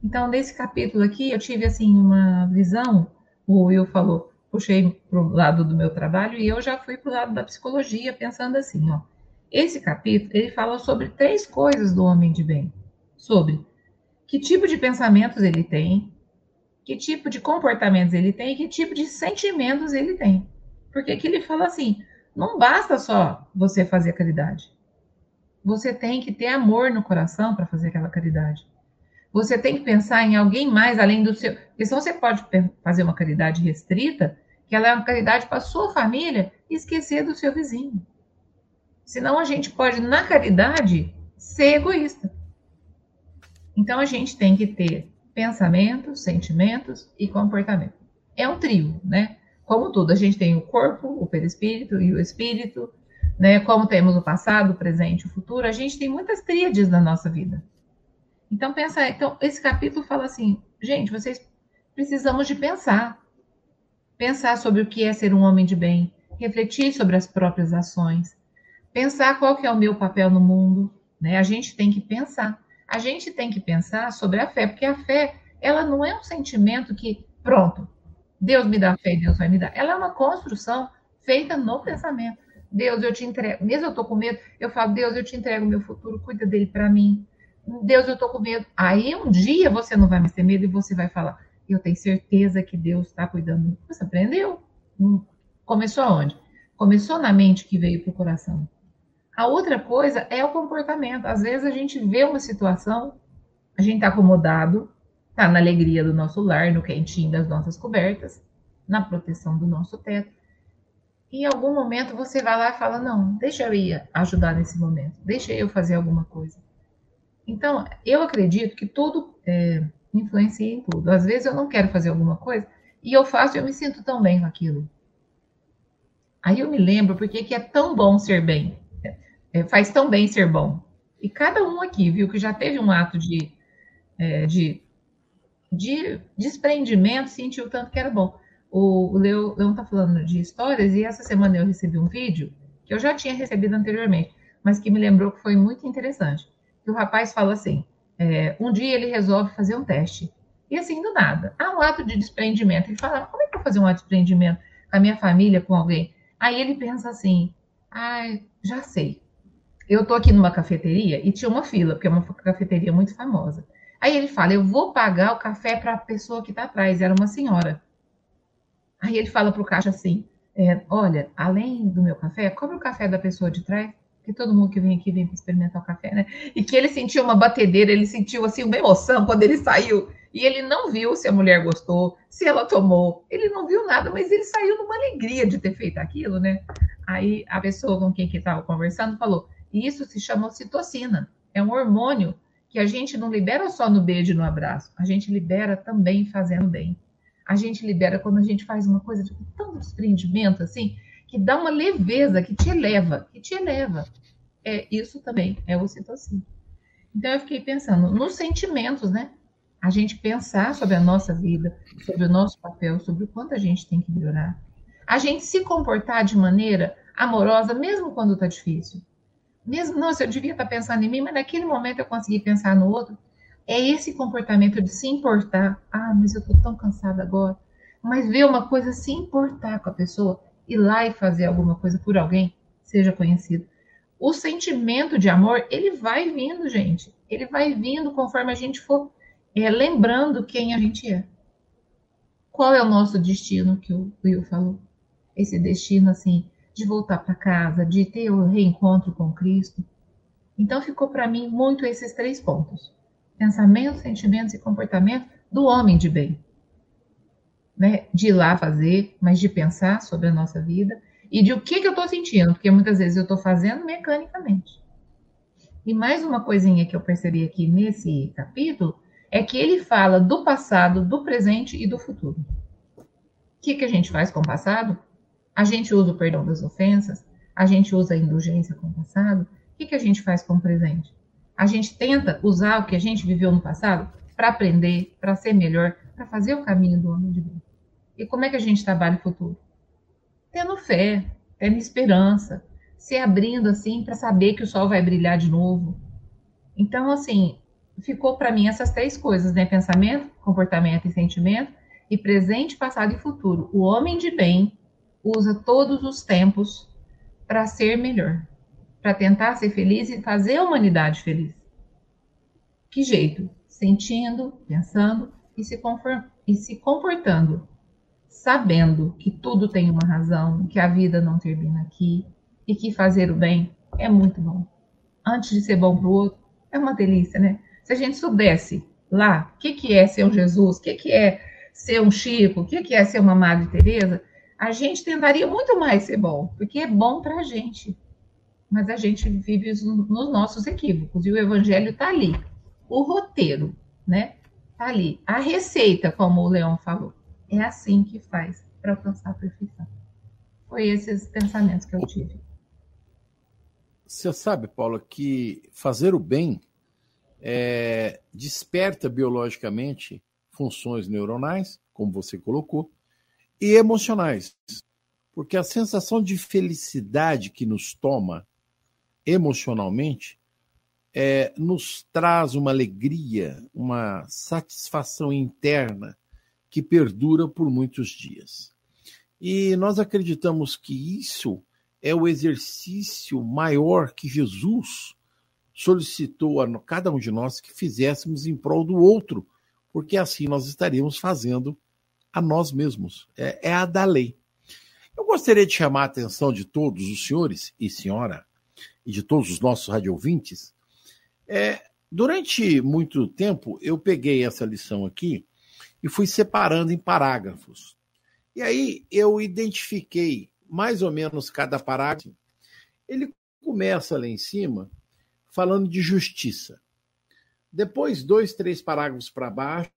Então, nesse capítulo aqui, eu tive, assim, uma visão, o Will falou, puxei para o lado do meu trabalho, e eu já fui para o lado da psicologia, pensando assim, ó, esse capítulo, ele fala sobre três coisas do homem de bem, sobre que tipo de pensamentos ele tem, que tipo de comportamentos ele tem e que tipo de sentimentos ele tem. Porque aqui ele fala assim: não basta só você fazer caridade. Você tem que ter amor no coração para fazer aquela caridade. Você tem que pensar em alguém mais além do seu. Porque senão você pode fazer uma caridade restrita, que ela é uma caridade para sua família, e esquecer do seu vizinho. Senão a gente pode, na caridade, ser egoísta. Então a gente tem que ter pensamentos, sentimentos e comportamento. É um trio, né? Como tudo, a gente tem o corpo, o perispírito e o espírito, né? Como temos o passado, o presente e o futuro, a gente tem muitas tríades na nossa vida. Então, pensa, então esse capítulo fala assim, gente, vocês precisamos de pensar. Pensar sobre o que é ser um homem de bem, refletir sobre as próprias ações, pensar qual que é o meu papel no mundo, né? A gente tem que pensar a gente tem que pensar sobre a fé, porque a fé, ela não é um sentimento que, pronto, Deus me dá fé Deus vai me dar. Ela é uma construção feita no pensamento. Deus, eu te entrego, mesmo eu tô com medo, eu falo, Deus, eu te entrego meu futuro, cuida dele para mim. Deus, eu tô com medo. Aí um dia você não vai mais ter medo e você vai falar, eu tenho certeza que Deus está cuidando. Você aprendeu? Hum. Começou aonde? Começou na mente que veio para o coração. A outra coisa é o comportamento. Às vezes a gente vê uma situação, a gente está acomodado, está na alegria do nosso lar, no quentinho das nossas cobertas, na proteção do nosso teto. Em algum momento você vai lá e fala: Não, deixa eu ir ajudar nesse momento, deixa eu fazer alguma coisa. Então, eu acredito que tudo, é, influencia em tudo. Às vezes eu não quero fazer alguma coisa e eu faço e eu me sinto tão bem com aquilo. Aí eu me lembro porque que é tão bom ser bem. É, faz tão bem ser bom. E cada um aqui, viu, que já teve um ato de, é, de, de desprendimento, sentiu tanto que era bom. O, Leão está falando de histórias e essa semana eu recebi um vídeo que eu já tinha recebido anteriormente, mas que me lembrou que foi muito interessante. Que o rapaz fala assim: é, um dia ele resolve fazer um teste. E assim, do nada, há um ato de desprendimento. Ele fala: como é que eu vou fazer um ato de desprendimento com a minha família, com alguém? Aí ele pensa assim: ah, já sei. Eu tô aqui numa cafeteria e tinha uma fila, porque é uma cafeteria muito famosa. Aí ele fala: eu vou pagar o café para a pessoa que está atrás. Era uma senhora. Aí ele fala para o caixa assim: é, olha, além do meu café, cobra o café da pessoa de trás, que todo mundo que vem aqui vem para experimentar o café, né? E que ele sentiu uma batedeira, ele sentiu assim uma emoção quando ele saiu. E ele não viu se a mulher gostou, se ela tomou, ele não viu nada, mas ele saiu numa alegria de ter feito aquilo, né? Aí a pessoa com quem que estava conversando falou: isso se chama ocitocina, é um hormônio que a gente não libera só no beijo e no abraço, a gente libera também fazendo bem a gente libera quando a gente faz uma coisa de tão desprendimento assim, que dá uma leveza, que te eleva, que te eleva. É, isso também é ocitocina. Então eu fiquei pensando nos sentimentos, né? A gente pensar sobre a nossa vida, sobre o nosso papel, sobre o quanto a gente tem que melhorar. A gente se comportar de maneira amorosa, mesmo quando está difícil. Mesmo, nossa, eu devia estar tá pensando em mim, mas naquele momento eu consegui pensar no outro é esse comportamento de se importar. Ah, mas eu estou tão cansada agora. Mas ver uma coisa, se importar com a pessoa, ir lá e fazer alguma coisa por alguém, seja conhecido. O sentimento de amor, ele vai vindo, gente. Ele vai vindo conforme a gente for é, lembrando quem a gente é. Qual é o nosso destino que o Will falou? Esse destino, assim, de voltar para casa, de ter o reencontro com Cristo. Então, ficou para mim muito esses três pontos pensamentos, sentimentos e comportamento do homem de bem. Né? De ir lá fazer, mas de pensar sobre a nossa vida e de o que, que eu estou sentindo, porque muitas vezes eu estou fazendo mecanicamente. E mais uma coisinha que eu percebi aqui nesse capítulo é que ele fala do passado, do presente e do futuro. O que, que a gente faz com o passado? A gente usa o perdão das ofensas, a gente usa a indulgência com o passado. O que, que a gente faz com o presente? A gente tenta usar o que a gente viveu no passado para aprender, para ser melhor, para fazer o caminho do homem de Deus. E como é que a gente trabalha o futuro? Tendo fé, tendo esperança, se abrindo assim para saber que o sol vai brilhar de novo. Então, assim, ficou para mim essas três coisas, né? Pensamento, comportamento e sentimento, e presente, passado e futuro. O homem de bem usa todos os tempos para ser melhor para tentar ser feliz e fazer a humanidade feliz. Que jeito? Sentindo, pensando e se, e se comportando, sabendo que tudo tem uma razão, que a vida não termina aqui e que fazer o bem é muito bom. Antes de ser bom para o outro, é uma delícia, né? Se a gente soubesse lá o que, que é ser um Jesus, o que, que é ser um Chico, o que, que é ser uma Madre Teresa, a gente tentaria muito mais ser bom, porque é bom para a gente mas a gente vive nos nossos equívocos. E o evangelho está ali. O roteiro, né? Está ali. A receita, como o Leão falou. É assim que faz para alcançar a perfeição. Foi esses pensamentos que eu tive. Você sabe, Paula, que fazer o bem é, desperta biologicamente funções neuronais, como você colocou, e emocionais. Porque a sensação de felicidade que nos toma emocionalmente, é, nos traz uma alegria, uma satisfação interna que perdura por muitos dias. E nós acreditamos que isso é o exercício maior que Jesus solicitou a cada um de nós que fizéssemos em prol do outro, porque assim nós estaríamos fazendo a nós mesmos. É, é a da lei. Eu gostaria de chamar a atenção de todos os senhores e senhora e de todos os nossos radiovintes, é, durante muito tempo eu peguei essa lição aqui e fui separando em parágrafos. E aí eu identifiquei mais ou menos cada parágrafo. Ele começa lá em cima falando de justiça. Depois, dois, três parágrafos para baixo,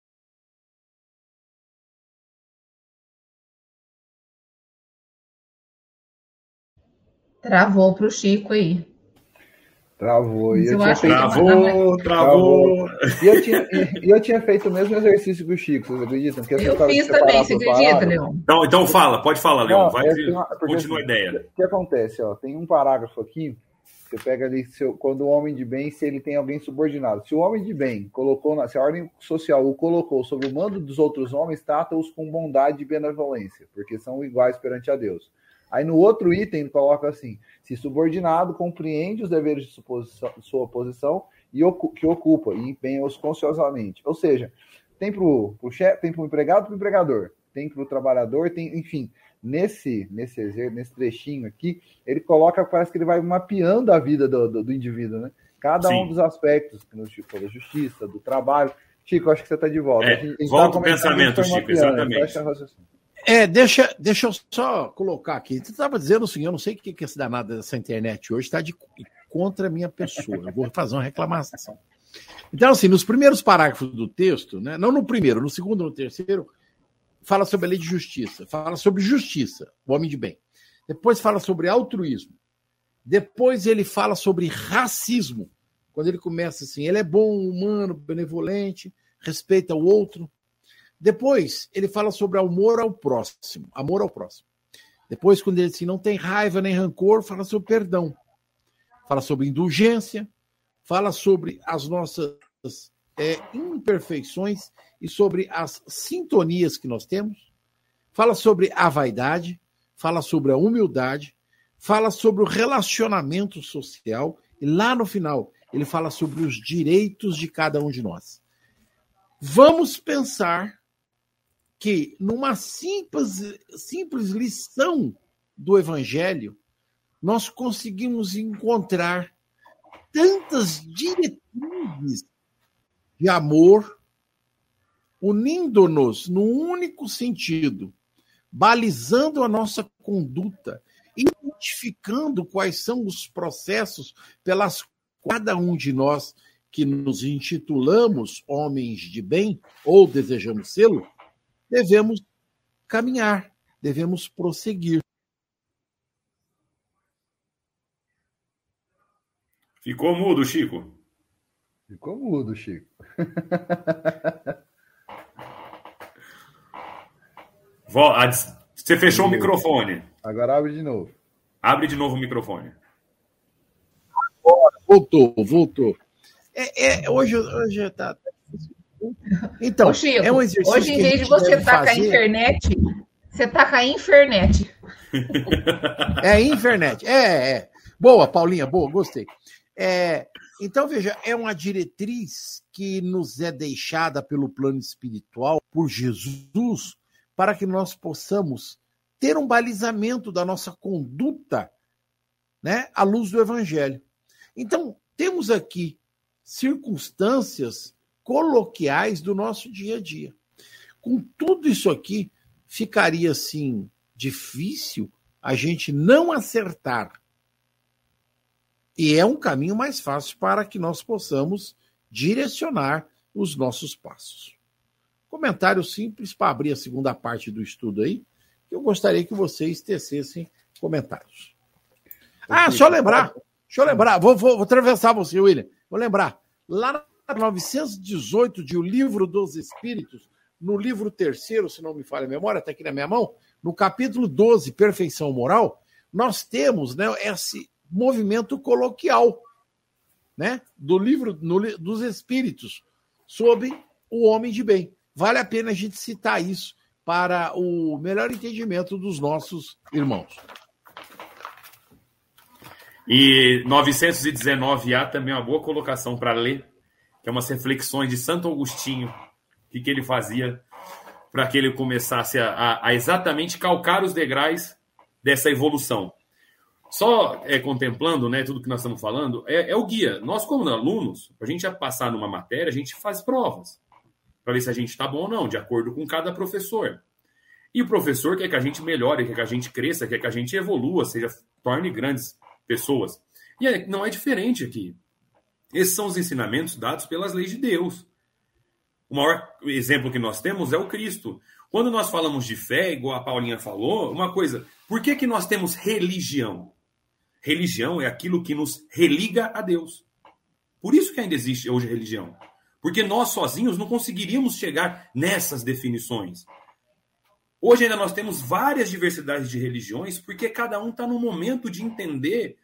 Travou para o Chico aí. Travou. E eu, eu tinha feito... que- Travou, travou. E eu, tinha, e eu tinha feito o mesmo exercício que o Chico, vocês acreditam? Que essa Eu de fiz também, você acredita, Leon? Então, então fala, pode falar, Leon. Vai, porque continua a assim, ideia. O que acontece? Ó, tem um parágrafo aqui, você pega ali seu- quando o homem de bem, se ele tem alguém subordinado. Se o homem de bem colocou, na, se a ordem social o colocou sob o mando dos outros homens, trata-os com bondade e benevolência, porque são iguais perante a Deus. Aí no outro item ele coloca assim: se subordinado compreende os deveres de sua posição, e que ocupa e empenha-os consciosamente. Ou seja, tem para o chefe, tem para o empregado, para o empregador, tem para o trabalhador, tem, enfim, nesse nesse nesse trechinho aqui, ele coloca, parece que ele vai mapeando a vida do, do, do indivíduo, né? Cada um Sim. dos aspectos, falou, da justiça, do trabalho. Chico, acho que você está de volta. É, gente- gente volta o pensamento, Chico, exatamente. É, deixa, deixa eu só colocar aqui. Você estava dizendo assim, eu não sei o que que esse danado dessa internet hoje está de contra a minha pessoa. Eu vou fazer uma reclamação. Então, assim, nos primeiros parágrafos do texto, né, não no primeiro, no segundo, no terceiro, fala sobre a lei de justiça, fala sobre justiça, o homem de bem. Depois fala sobre altruísmo. Depois ele fala sobre racismo. Quando ele começa assim, ele é bom, humano, benevolente, respeita o outro. Depois, ele fala sobre amor ao próximo. Amor ao próximo. Depois, quando ele diz assim, não tem raiva nem rancor, fala sobre perdão. Fala sobre indulgência. Fala sobre as nossas é, imperfeições e sobre as sintonias que nós temos. Fala sobre a vaidade. Fala sobre a humildade. Fala sobre o relacionamento social. E lá no final, ele fala sobre os direitos de cada um de nós. Vamos pensar que numa simples, simples lição do Evangelho, nós conseguimos encontrar tantas diretrizes de amor, unindo-nos num único sentido, balizando a nossa conduta, identificando quais são os processos pelas cada um de nós que nos intitulamos homens de bem ou desejamos sê-lo, devemos caminhar, devemos prosseguir. Ficou mudo, Chico? Ficou mudo, Chico. [LAUGHS] Você fechou o microfone. Agora abre de novo. Abre de novo o microfone. Voltou, voltou. É, é, hoje hoje tá. Então, Ô, Chico, é um exercício hoje, em vez de você deve tacar a fazer. internet, você taca a infernet. É internet. É, é. Boa, Paulinha, boa, gostei. É, então, veja, é uma diretriz que nos é deixada pelo plano espiritual, por Jesus, para que nós possamos ter um balizamento da nossa conduta né, à luz do Evangelho. Então, temos aqui circunstâncias coloquiais do nosso dia a dia. Com tudo isso aqui, ficaria assim difícil a gente não acertar. E é um caminho mais fácil para que nós possamos direcionar os nossos passos. Comentário simples para abrir a segunda parte do estudo aí, que eu gostaria que vocês tecessem comentários. Ah, só lembrar, deixa eu lembrar, vou, vou, vou atravessar você, William. Vou lembrar, lá na 918 de O Livro dos Espíritos, no livro terceiro, se não me falha a memória, está aqui na minha mão, no capítulo 12, Perfeição Moral, nós temos né, esse movimento coloquial né, do livro no, dos Espíritos sobre o homem de bem. Vale a pena a gente citar isso para o melhor entendimento dos nossos irmãos. E 919A também é uma boa colocação para ler, é umas reflexões de Santo Agostinho, o que, que ele fazia para que ele começasse a, a- a exatamente calcar os degraus dessa evolução. Só é, contemplando né, tudo que nós estamos falando, é, é o guia. Nós, como alunos, a gente passar numa matéria, a gente faz provas para ver se a gente está bom ou não, de acordo com cada professor. E o professor quer que a gente melhore, quer que a gente cresça, quer que a gente evolua, seja torne grandes pessoas. E é- não é diferente aqui. Esses são os ensinamentos dados pelas leis de Deus. O maior exemplo que nós temos é o Cristo. Quando nós falamos de fé, igual a Paulinha falou, uma coisa, por que, que nós temos religião? Religião é aquilo que nos religa a Deus. Por isso que ainda existe hoje religião. Porque nós sozinhos não conseguiríamos chegar nessas definições. Hoje ainda nós temos várias diversidades de religiões, porque cada um está no momento de entender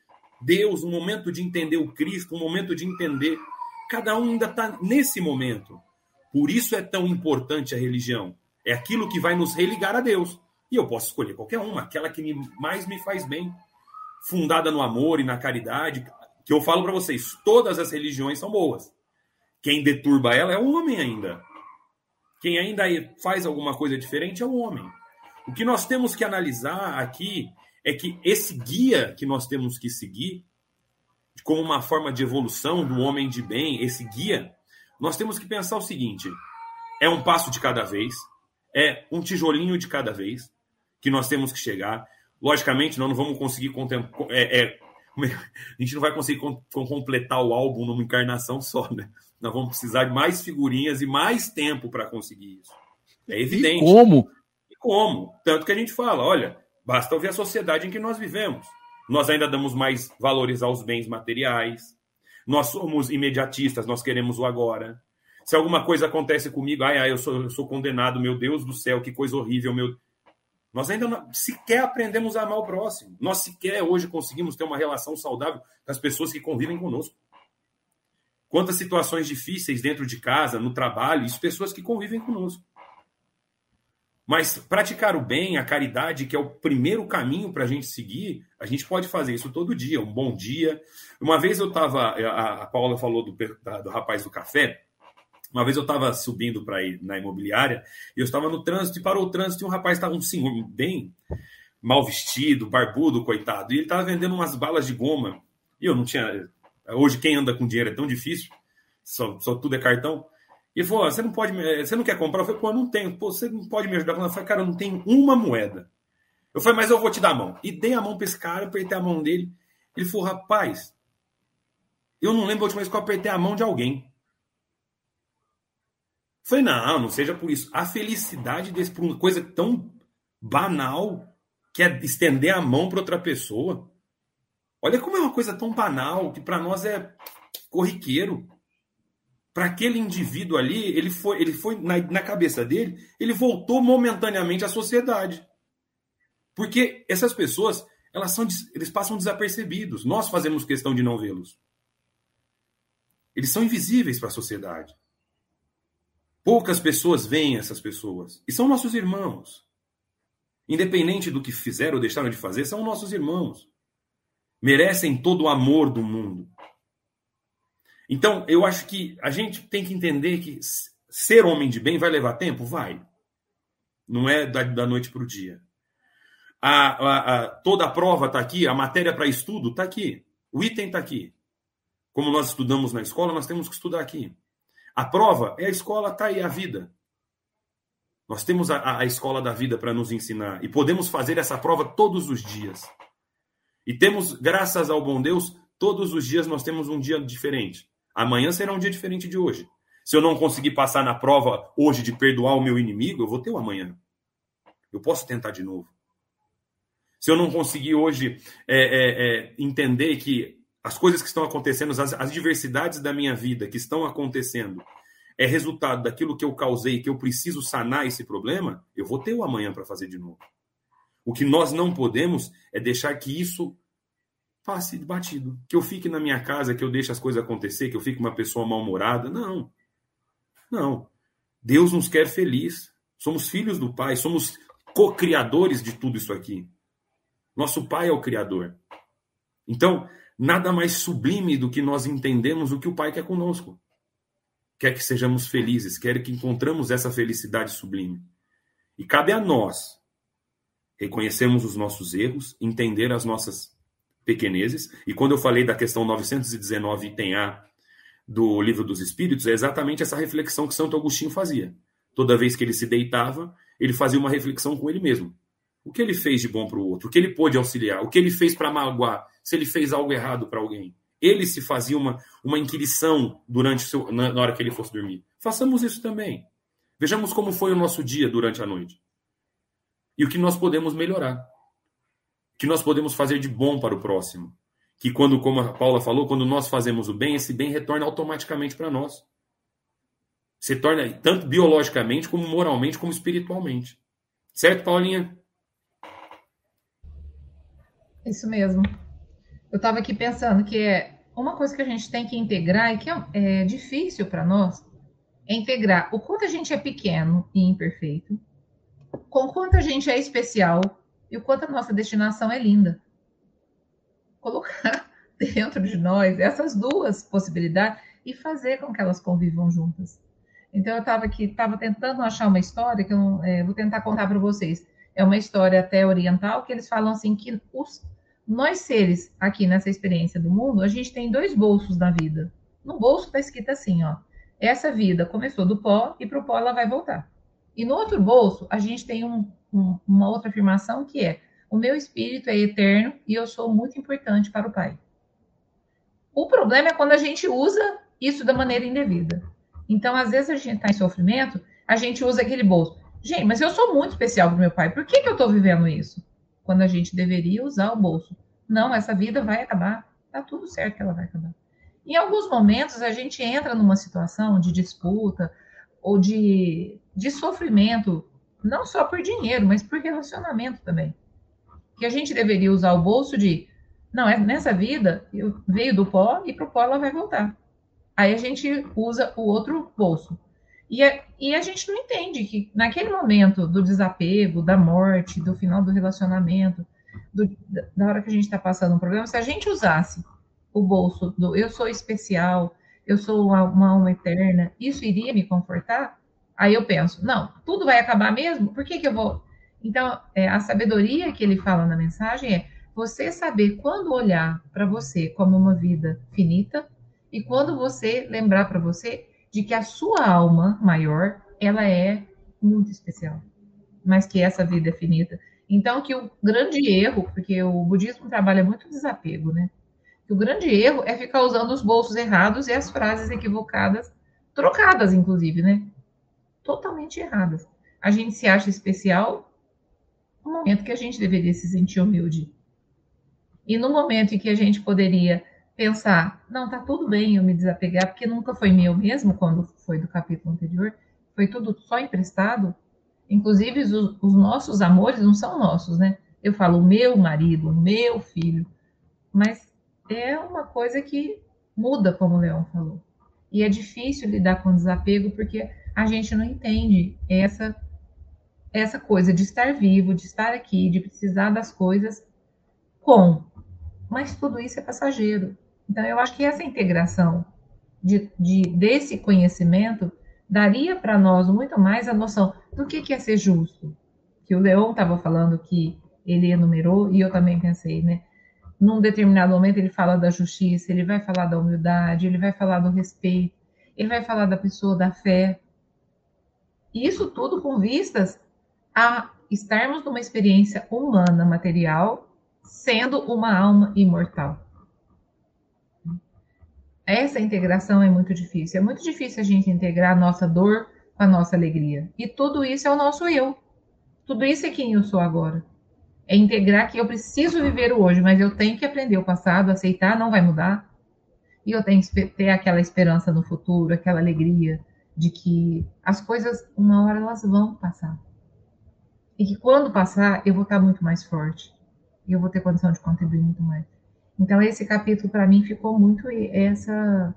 Deus, no momento de entender o Cristo, no momento de entender. Cada um ainda está nesse momento. Por isso é tão importante a religião. É aquilo que vai nos religar a Deus. E eu posso escolher qualquer uma, aquela que me, mais me faz bem. Fundada no amor e na caridade. Que eu falo para vocês, todas as religiões são boas. Quem deturba ela é o homem ainda. Quem ainda faz alguma coisa diferente é o homem. O que nós temos que analisar aqui é que esse guia que nós temos que seguir, como uma forma de evolução do homem de bem, esse guia, nós temos que pensar o seguinte: é um passo de cada vez, é um tijolinho de cada vez que nós temos que chegar. Logicamente, nós não vamos conseguir contemplar. É, é, a gente não vai conseguir completar o álbum numa encarnação só, né? Nós vamos precisar de mais figurinhas e mais tempo para conseguir isso. É evidente. E como? E como? Tanto que a gente fala, olha, basta ver a sociedade em que nós vivemos. Nós ainda damos mais valores aos bens materiais. Nós somos imediatistas, nós queremos o agora. Se alguma coisa acontece comigo, ai, ai, eu sou, eu sou condenado, meu Deus do céu, que coisa horrível, meu. Nós ainda não, sequer aprendemos a amar o próximo. Nós sequer hoje conseguimos ter uma relação saudável com as pessoas que convivem conosco. Quantas situações difíceis dentro de casa, no trabalho, isso pessoas que convivem conosco. Mas praticar o bem, a caridade, que é o primeiro caminho para a gente seguir, a gente pode fazer isso todo dia, um bom dia. Uma vez eu estava, a, Paula falou do, do rapaz do café, uma vez eu estava subindo para ir na imobiliária e eu estava no trânsito e parou o trânsito e um rapaz estava um senhor bem mal vestido, barbudo, coitado, e ele estava vendendo umas balas de goma. E eu não tinha Hoje, quem anda com dinheiro é tão difícil, só, só tudo é cartão. E ele falou: você não pode, você não quer comprar? Eu falei: pô, não tenho. Pô, você não pode me ajudar? Eu falei: cara, eu não tenho uma moeda. Eu falei: mas eu vou te dar a mão. E dei a mão para esse cara, apertei a mão dele. Ele falou: rapaz, eu não lembro a última vez que eu apertei a mão de alguém. Eu falei: não, não seja por isso. A felicidade desse, por uma coisa tão banal, que é estender a mão para outra pessoa. Olha como é uma coisa tão banal que para nós é corriqueiro. Para aquele indivíduo ali, ele foi, ele foi na, na cabeça dele, ele voltou momentaneamente à sociedade. Porque essas pessoas, elas são, eles passam desapercebidos. Nós fazemos questão de não vê-los. Eles são invisíveis para a sociedade. Poucas pessoas veem essas pessoas. E são nossos irmãos. Independente do que fizeram ou deixaram de fazer, são nossos irmãos merecem todo o amor do mundo. Então, eu acho que a gente tem que entender que ser homem de bem vai levar tempo? Vai. Não é da, da noite para o dia. A, a, a, toda a prova está aqui, a matéria para estudo está aqui, o item está aqui. Como nós estudamos na escola, nós temos que estudar aqui. A prova é a escola, está aí, a vida. Nós temos a, a escola da vida para nos ensinar e podemos fazer essa prova todos os dias. E temos, graças ao bom Deus, todos os dias nós temos um dia diferente. Amanhã será um dia diferente de hoje. Se eu não conseguir passar na prova hoje de perdoar o meu inimigo, eu vou ter o amanhã. Eu posso tentar de novo. Se eu não conseguir hoje é, é, é, entender que as coisas que estão acontecendo, as, as diversidades da minha vida que estão acontecendo, é resultado daquilo que eu causei, que eu preciso sanar esse problema, eu vou ter o amanhã para fazer de novo. O que nós não podemos é deixar que isso passe batido. Que eu fique na minha casa, que eu deixe as coisas acontecer, que eu fique uma pessoa mal-humorada. Não. Não. Deus nos quer feliz. Somos filhos do Pai, somos co-criadores de tudo isso aqui. Nosso Pai é o Criador. Então, nada mais sublime do que nós entendemos o que o Pai quer conosco. Quer que sejamos felizes, quer que encontramos essa felicidade sublime. E cabe a nós reconhecermos os nossos erros, entender as nossas pequenezes. E quando eu falei da questão 919 item A do Livro dos Espíritos, é exatamente essa reflexão que Santo Agostinho fazia. Toda vez que ele se deitava, ele fazia uma reflexão com ele mesmo. O que ele fez de bom para o outro? O que ele pôde auxiliar? O que ele fez para magoar? Se ele fez algo errado para alguém? Ele se fazia uma, uma inquirição durante seu, na, na hora que ele fosse dormir. Façamos isso também. Vejamos como foi o nosso dia durante a noite e o que nós podemos melhorar, que nós podemos fazer de bom para o próximo. que quando, como a Paula falou, quando nós fazemos o bem, esse bem retorna automaticamente para nós. Se torna tanto biologicamente, como moralmente, como espiritualmente. Certo, Paulinha? Isso mesmo. Eu estava aqui pensando que é uma coisa que a gente tem que integrar e que é, é difícil para nós é integrar o quanto a gente é pequeno e imperfeito, com quanto a gente é especial e o quanto a nossa destinação é linda. Colocar [LAUGHS] dentro de nós essas duas possibilidades e fazer com que elas convivam juntas. Então eu estava aqui, estava tentando achar uma história que eu é, vou tentar contar para vocês. É uma história até oriental que eles falam assim que os, nós seres aqui nessa experiência do mundo, a gente tem dois bolsos na vida. No bolso está escrito assim, ó, essa vida começou do pó e para o pó ela vai voltar. E no outro bolso, a gente tem um, um, uma outra afirmação que é: o meu espírito é eterno e eu sou muito importante para o Pai. O problema é quando a gente usa isso da maneira indevida. Então, às vezes, a gente está em sofrimento, a gente usa aquele bolso. Gente, mas eu sou muito especial para o meu pai, por que, que eu estou vivendo isso? Quando a gente deveria usar o bolso. Não, essa vida vai acabar. Tá tudo certo que ela vai acabar. Em alguns momentos, a gente entra numa situação de disputa ou de, de sofrimento, não só por dinheiro, mas por relacionamento também. Que a gente deveria usar o bolso de, não, é nessa vida, eu veio do pó e para o pó ela vai voltar. Aí a gente usa o outro bolso. E a, e a gente não entende que naquele momento do desapego, da morte, do final do relacionamento, do, da hora que a gente está passando um problema, se a gente usasse o bolso do eu sou especial, eu sou uma, uma alma eterna, isso iria me confortar? Aí eu penso, não, tudo vai acabar mesmo? Por que, que eu vou? Então, é, a sabedoria que ele fala na mensagem é você saber quando olhar para você como uma vida finita e quando você lembrar para você de que a sua alma maior, ela é muito especial, mas que essa vida é finita. Então, que o grande erro, porque o budismo trabalha muito desapego, né? o grande erro é ficar usando os bolsos errados e as frases equivocadas, trocadas, inclusive, né? Totalmente erradas. A gente se acha especial no momento que a gente deveria se sentir humilde. E no momento em que a gente poderia pensar, não, tá tudo bem eu me desapegar, porque nunca foi meu mesmo, quando foi do capítulo anterior, foi tudo só emprestado. Inclusive, os, os nossos amores não são nossos, né? Eu falo meu marido, meu filho, mas é uma coisa que muda, como o Leão falou. E é difícil lidar com desapego porque a gente não entende essa essa coisa de estar vivo, de estar aqui, de precisar das coisas com. Mas tudo isso é passageiro. Então, eu acho que essa integração de, de desse conhecimento daria para nós muito mais a noção do que, que é ser justo. Que o Leão estava falando que ele enumerou, e eu também pensei, né? num determinado momento ele fala da justiça, ele vai falar da humildade, ele vai falar do respeito, ele vai falar da pessoa da fé. Isso tudo com vistas a estarmos numa experiência humana, material, sendo uma alma imortal. Essa integração é muito difícil. É muito difícil a gente integrar a nossa dor com a nossa alegria. E tudo isso é o nosso eu. Tudo isso é quem eu sou agora. É integrar que eu preciso viver o hoje, mas eu tenho que aprender o passado, aceitar, não vai mudar. E eu tenho que ter aquela esperança no futuro, aquela alegria de que as coisas, uma hora, elas vão passar. E que quando passar, eu vou estar muito mais forte. E eu vou ter condição de contribuir muito mais. Então, esse capítulo, para mim, ficou muito essa,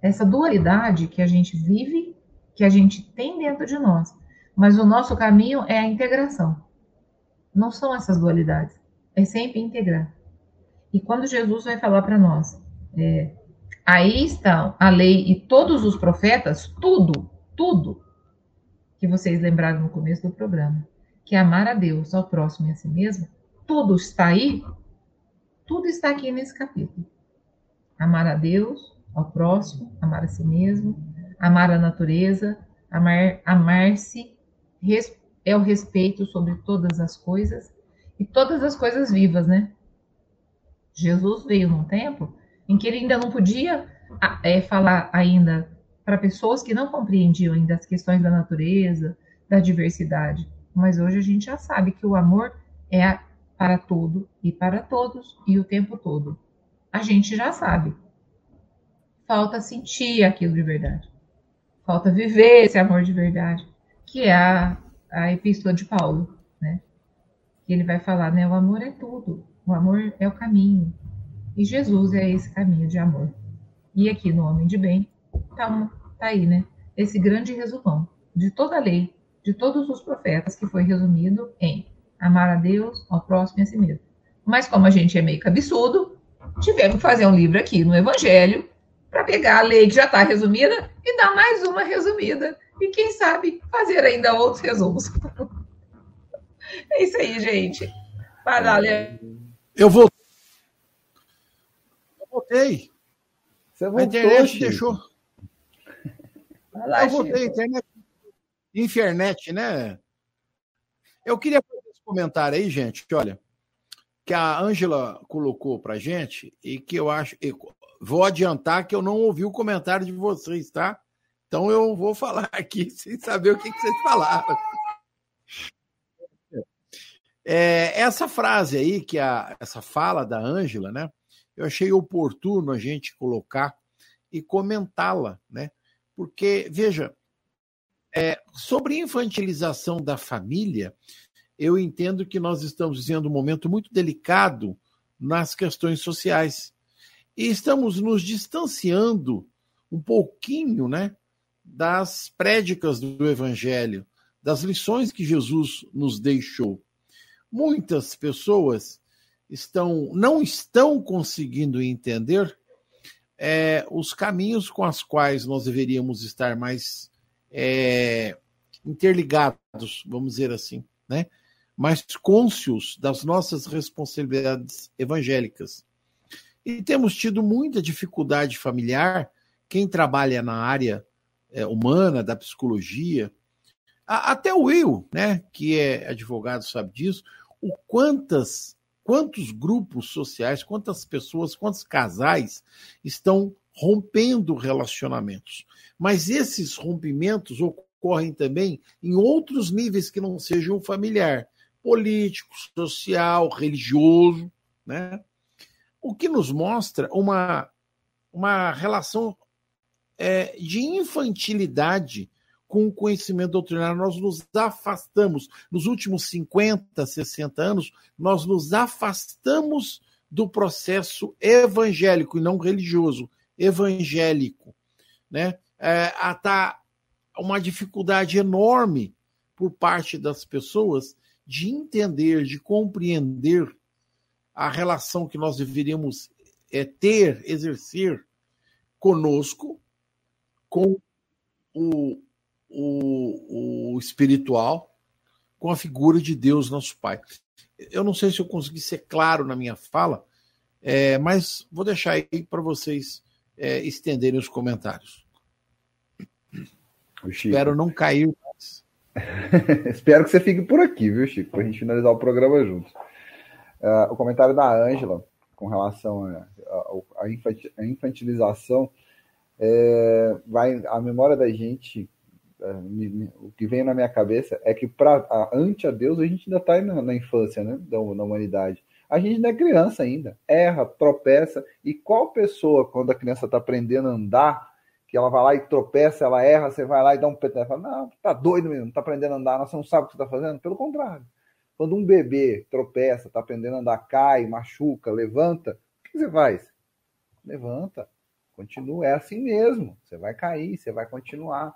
essa dualidade que a gente vive, que a gente tem dentro de nós. Mas o nosso caminho é a integração. Não são essas dualidades. É sempre integrar. E quando Jesus vai falar para nós, é, aí estão a lei e todos os profetas, tudo, tudo que vocês lembraram no começo do programa, que é amar a Deus, ao próximo e a si mesmo, tudo está aí, tudo está aqui nesse capítulo. Amar a Deus, ao próximo, amar a si mesmo, amar a natureza, amar, amar-se, é o respeito sobre todas as coisas e todas as coisas vivas, né? Jesus veio num tempo em que ele ainda não podia é, falar ainda para pessoas que não compreendiam ainda as questões da natureza, da diversidade. Mas hoje a gente já sabe que o amor é para tudo e para todos e o tempo todo. a gente já sabe. Falta sentir aquilo de verdade. Falta viver esse amor de verdade, que é a, a epístola de Paulo, né? Que ele vai falar, né? O amor é tudo. O amor é o caminho. E Jesus é esse caminho de amor. E aqui no Homem de Bem, tá, tá aí, né? Esse grande resumão de toda a lei, de todos os profetas, que foi resumido em amar a Deus, ao próximo e a si mesmo. Mas como a gente é meio cabeçudo, tivemos que fazer um livro aqui no Evangelho para pegar a lei que já está resumida e dar mais uma resumida. E quem sabe fazer ainda outros resumos. [LAUGHS] é isso aí, gente. Para Eu vou. Eu voltei. Você voltou, a internet Chico. deixou. Lá, eu voltei, internet. Internet, né? Eu queria fazer esse comentário aí, gente, que olha, que a Ângela colocou pra gente e que eu acho. Eu vou adiantar que eu não ouvi o comentário de vocês, tá? Então eu vou falar [LAUGHS] aqui sem saber o que, que vocês falaram. É, essa frase aí, que a, essa fala da Ângela, né? Eu achei oportuno a gente colocar e comentá-la, né? Porque, veja, é, sobre infantilização da família, eu entendo que nós estamos vivendo um momento muito delicado nas questões sociais. E estamos nos distanciando um pouquinho né, das prédicas do Evangelho, das lições que Jesus nos deixou. Muitas pessoas estão, não estão conseguindo entender é, os caminhos com os quais nós deveríamos estar mais é, interligados, vamos dizer assim, né? mais cônscios das nossas responsabilidades evangélicas. E temos tido muita dificuldade familiar, quem trabalha na área é, humana, da psicologia, a, até o Will, né, que é advogado, sabe disso, o quantas, quantos grupos sociais, quantas pessoas, quantos casais estão rompendo relacionamentos. Mas esses rompimentos ocorrem também em outros níveis que não sejam familiar político, social, religioso, né? O que nos mostra uma, uma relação é, de infantilidade com o conhecimento doutrinário. Nós nos afastamos, nos últimos 50, 60 anos, nós nos afastamos do processo evangélico e não religioso, evangélico. Né? É, tá uma dificuldade enorme por parte das pessoas de entender, de compreender a relação que nós deveríamos é, ter, exercer conosco, com o, o, o espiritual, com a figura de Deus, nosso Pai. Eu não sei se eu consegui ser claro na minha fala, é, mas vou deixar aí para vocês é, estenderem os comentários. Espero não cair [LAUGHS] Espero que você fique por aqui, viu, Chico, para a gente finalizar o programa juntos. Uh, o comentário da Ângela com relação à infantilização é, vai a memória da gente o que vem na minha cabeça é que para ante a Deus a gente ainda está na, na, infância né, da, da humanidade a gente ainda é criança ainda erra tropeça e qual pessoa quando a criança está aprendendo a andar que ela vai lá e tropeça, ela erra, você vai lá e dá um peteleco. Fala, não, tá doido mesmo, tá aprendendo a andar, você não sabe o que você tá fazendo? Pelo contrário. Quando um bebê tropeça, tá aprendendo a andar, cai, machuca, levanta, o que você faz? Levanta, continua, é assim mesmo. Você vai cair, você vai continuar.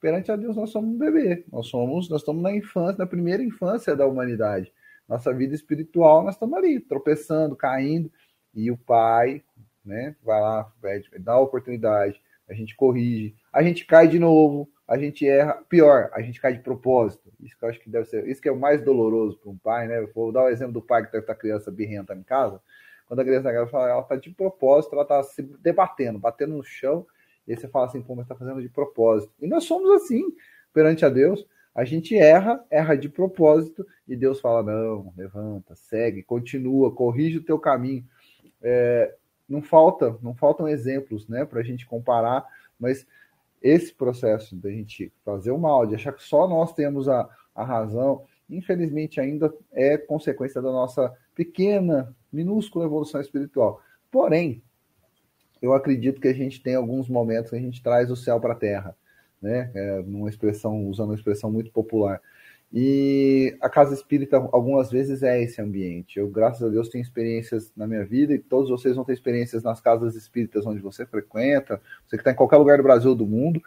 Perante a Deus, nós somos um bebê. Nós somos, nós estamos na infância, na primeira infância da humanidade. Nossa vida espiritual, nós estamos ali, tropeçando, caindo, e o pai, né, vai lá, dá a oportunidade, a gente corrige, a gente cai de novo, a gente erra, pior, a gente cai de propósito. Isso que eu acho que deve ser, isso que é o mais doloroso para um pai, né? vou dar o exemplo do pai que está com a criança birrenta em casa. Quando a criança ela está de propósito, ela está se debatendo, batendo no chão, e aí você fala assim, pô, mas está fazendo de propósito. E nós somos assim, perante a Deus. A gente erra, erra de propósito, e Deus fala: não, levanta, segue, continua, corrige o teu caminho. É, não falta, não faltam exemplos, né, para a gente comparar, mas esse processo da gente fazer o mal, de achar que só nós temos a, a razão, infelizmente ainda é consequência da nossa pequena, minúscula evolução espiritual. Porém, eu acredito que a gente tem alguns momentos que a gente traz o céu para a terra, né? É, numa expressão, usando uma expressão muito popular. E a casa espírita, algumas vezes, é esse ambiente. Eu, graças a Deus, tenho experiências na minha vida e todos vocês vão ter experiências nas casas espíritas onde você frequenta, você que está em qualquer lugar do Brasil ou do mundo,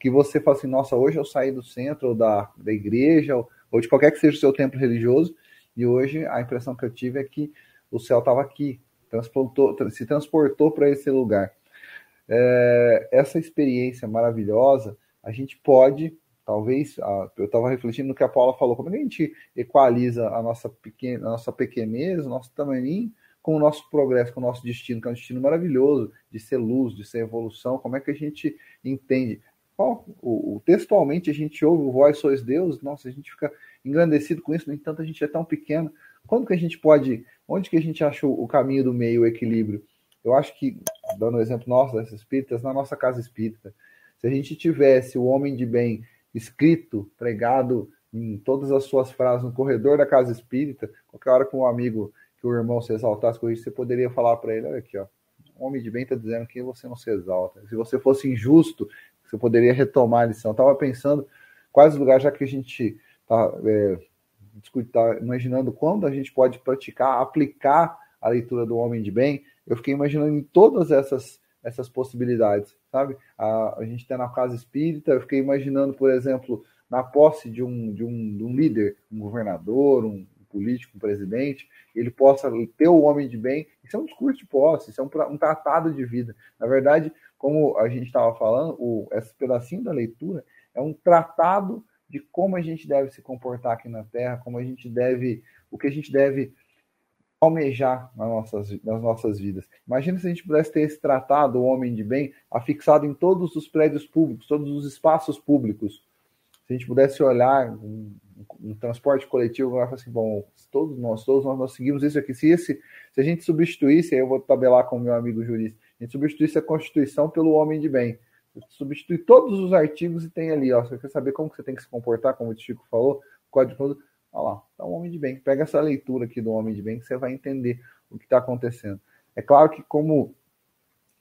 que você fala assim: nossa, hoje eu saí do centro ou da, da igreja ou, ou de qualquer que seja o seu templo religioso e hoje a impressão que eu tive é que o céu estava aqui, se transportou para esse lugar. É, essa experiência maravilhosa, a gente pode Talvez, eu estava refletindo no que a Paula falou, como é que a gente equaliza a nossa, pequena, a nossa pequenez, o nosso tamanho, com o nosso progresso, com o nosso destino, que é um destino maravilhoso, de ser luz, de ser evolução, como é que a gente entende? o, textualmente a gente ouve o voz sois Deus, nossa, a gente fica engrandecido com isso, no entanto a gente é tão pequeno. Quando que a gente pode, onde que a gente acha o caminho do meio, o equilíbrio? Eu acho que, dando um exemplo nosso das espíritas, na nossa casa espírita, se a gente tivesse o homem de bem escrito, pregado em todas as suas frases no corredor da casa espírita, qualquer hora que um amigo, que o irmão se exaltasse com isso, você poderia falar para ele, olha aqui, ó, o homem de bem está dizendo que você não se exalta. Se você fosse injusto, você poderia retomar a lição. Estava pensando quais lugares, já que a gente está é, tá imaginando quando a gente pode praticar, aplicar a leitura do homem de bem, eu fiquei imaginando em todas essas essas possibilidades, sabe? A, a gente tem na casa espírita, eu fiquei imaginando, por exemplo, na posse de um, de um, de um líder, um governador, um político, um presidente, ele possa ter o homem de bem. Isso é um discurso de posse, isso é um, um tratado de vida. Na verdade, como a gente estava falando, o, esse pedacinho da leitura é um tratado de como a gente deve se comportar aqui na Terra, como a gente deve, o que a gente deve almejar nas nossas, nas nossas vidas. Imagina se a gente pudesse ter esse tratado, o homem de bem, afixado em todos os prédios públicos, todos os espaços públicos. Se a gente pudesse olhar um transporte coletivo, falar assim, bom, todos nós, todos nós, nós seguimos isso aqui. Se, esse, se a gente substituísse, aí eu vou tabelar com o meu amigo jurista, a gente substituísse a Constituição pelo homem de bem. Substitui todos os artigos e tem ali, ó, você quer saber como que você tem que se comportar, como o Chico falou, Código Olha lá, tá um homem de bem. Pega essa leitura aqui do homem de bem que você vai entender o que está acontecendo. É claro que, como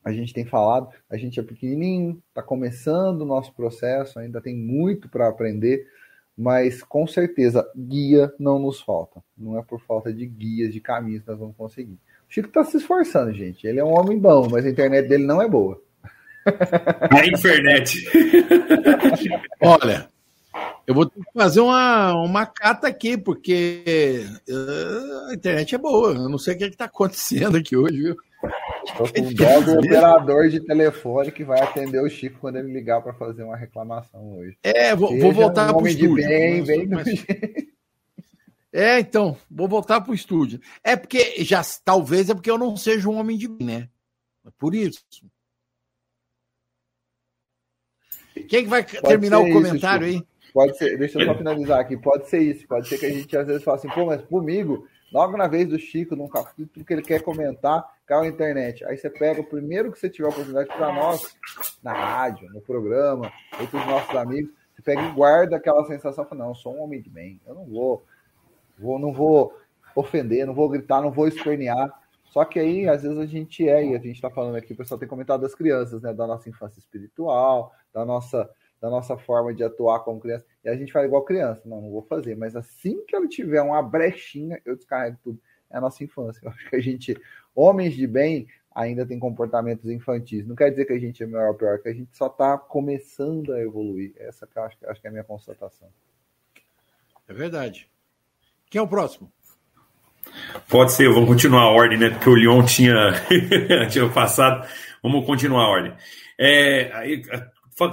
a gente tem falado, a gente é pequenininho, está começando o nosso processo, ainda tem muito para aprender, mas com certeza guia não nos falta. Não é por falta de guias, de caminhos que nós vamos conseguir. O Chico está se esforçando, gente. Ele é um homem bom, mas a internet dele não é boa. [LAUGHS] A internet. Olha, eu vou ter que fazer uma, uma cata aqui, porque uh, a internet é boa. Eu não sei o que é está acontecendo aqui hoje, viu? Estou com dó do operador de telefone que vai atender o Chico quando ele ligar para fazer uma reclamação hoje. É, vou, vou voltar para o estúdio. Bem, bem mas... É, então, vou voltar para o estúdio. É porque, já talvez é porque eu não seja um homem de bem, né? É por isso. Quem que vai Pode terminar o comentário isso, aí? Pode ser, deixa eu só finalizar aqui. Pode ser isso, pode ser que a gente às vezes fale assim, pô, mas comigo, logo na vez do Chico, num capítulo que ele quer comentar, caiu a internet. Aí você pega o primeiro que você tiver a oportunidade para nós, na rádio, no programa, entre os nossos amigos, você pega e guarda aquela sensação, fala, não, eu sou um homem de bem, eu não vou, vou, não vou ofender, não vou gritar, não vou espernear. Só que aí, às vezes, a gente é, e a gente está falando aqui, o pessoal tem comentado das crianças, né? Da nossa infância espiritual, da nossa da nossa forma de atuar como criança. E a gente faz igual criança. Não, não vou fazer. Mas assim que ela tiver uma brechinha, eu descarrego tudo. É a nossa infância. [LAUGHS] Eu acho que a gente, homens de bem, ainda tem comportamentos infantis. Não quer dizer que a gente é melhor ou pior, que a gente só está começando a evoluir. Essa que eu acho, acho que é a minha constatação. É verdade. Quem é o próximo? Pode ser, vamos continuar a ordem, né? Porque o Leon tinha, [LAUGHS] tinha passado. Vamos continuar a ordem. É,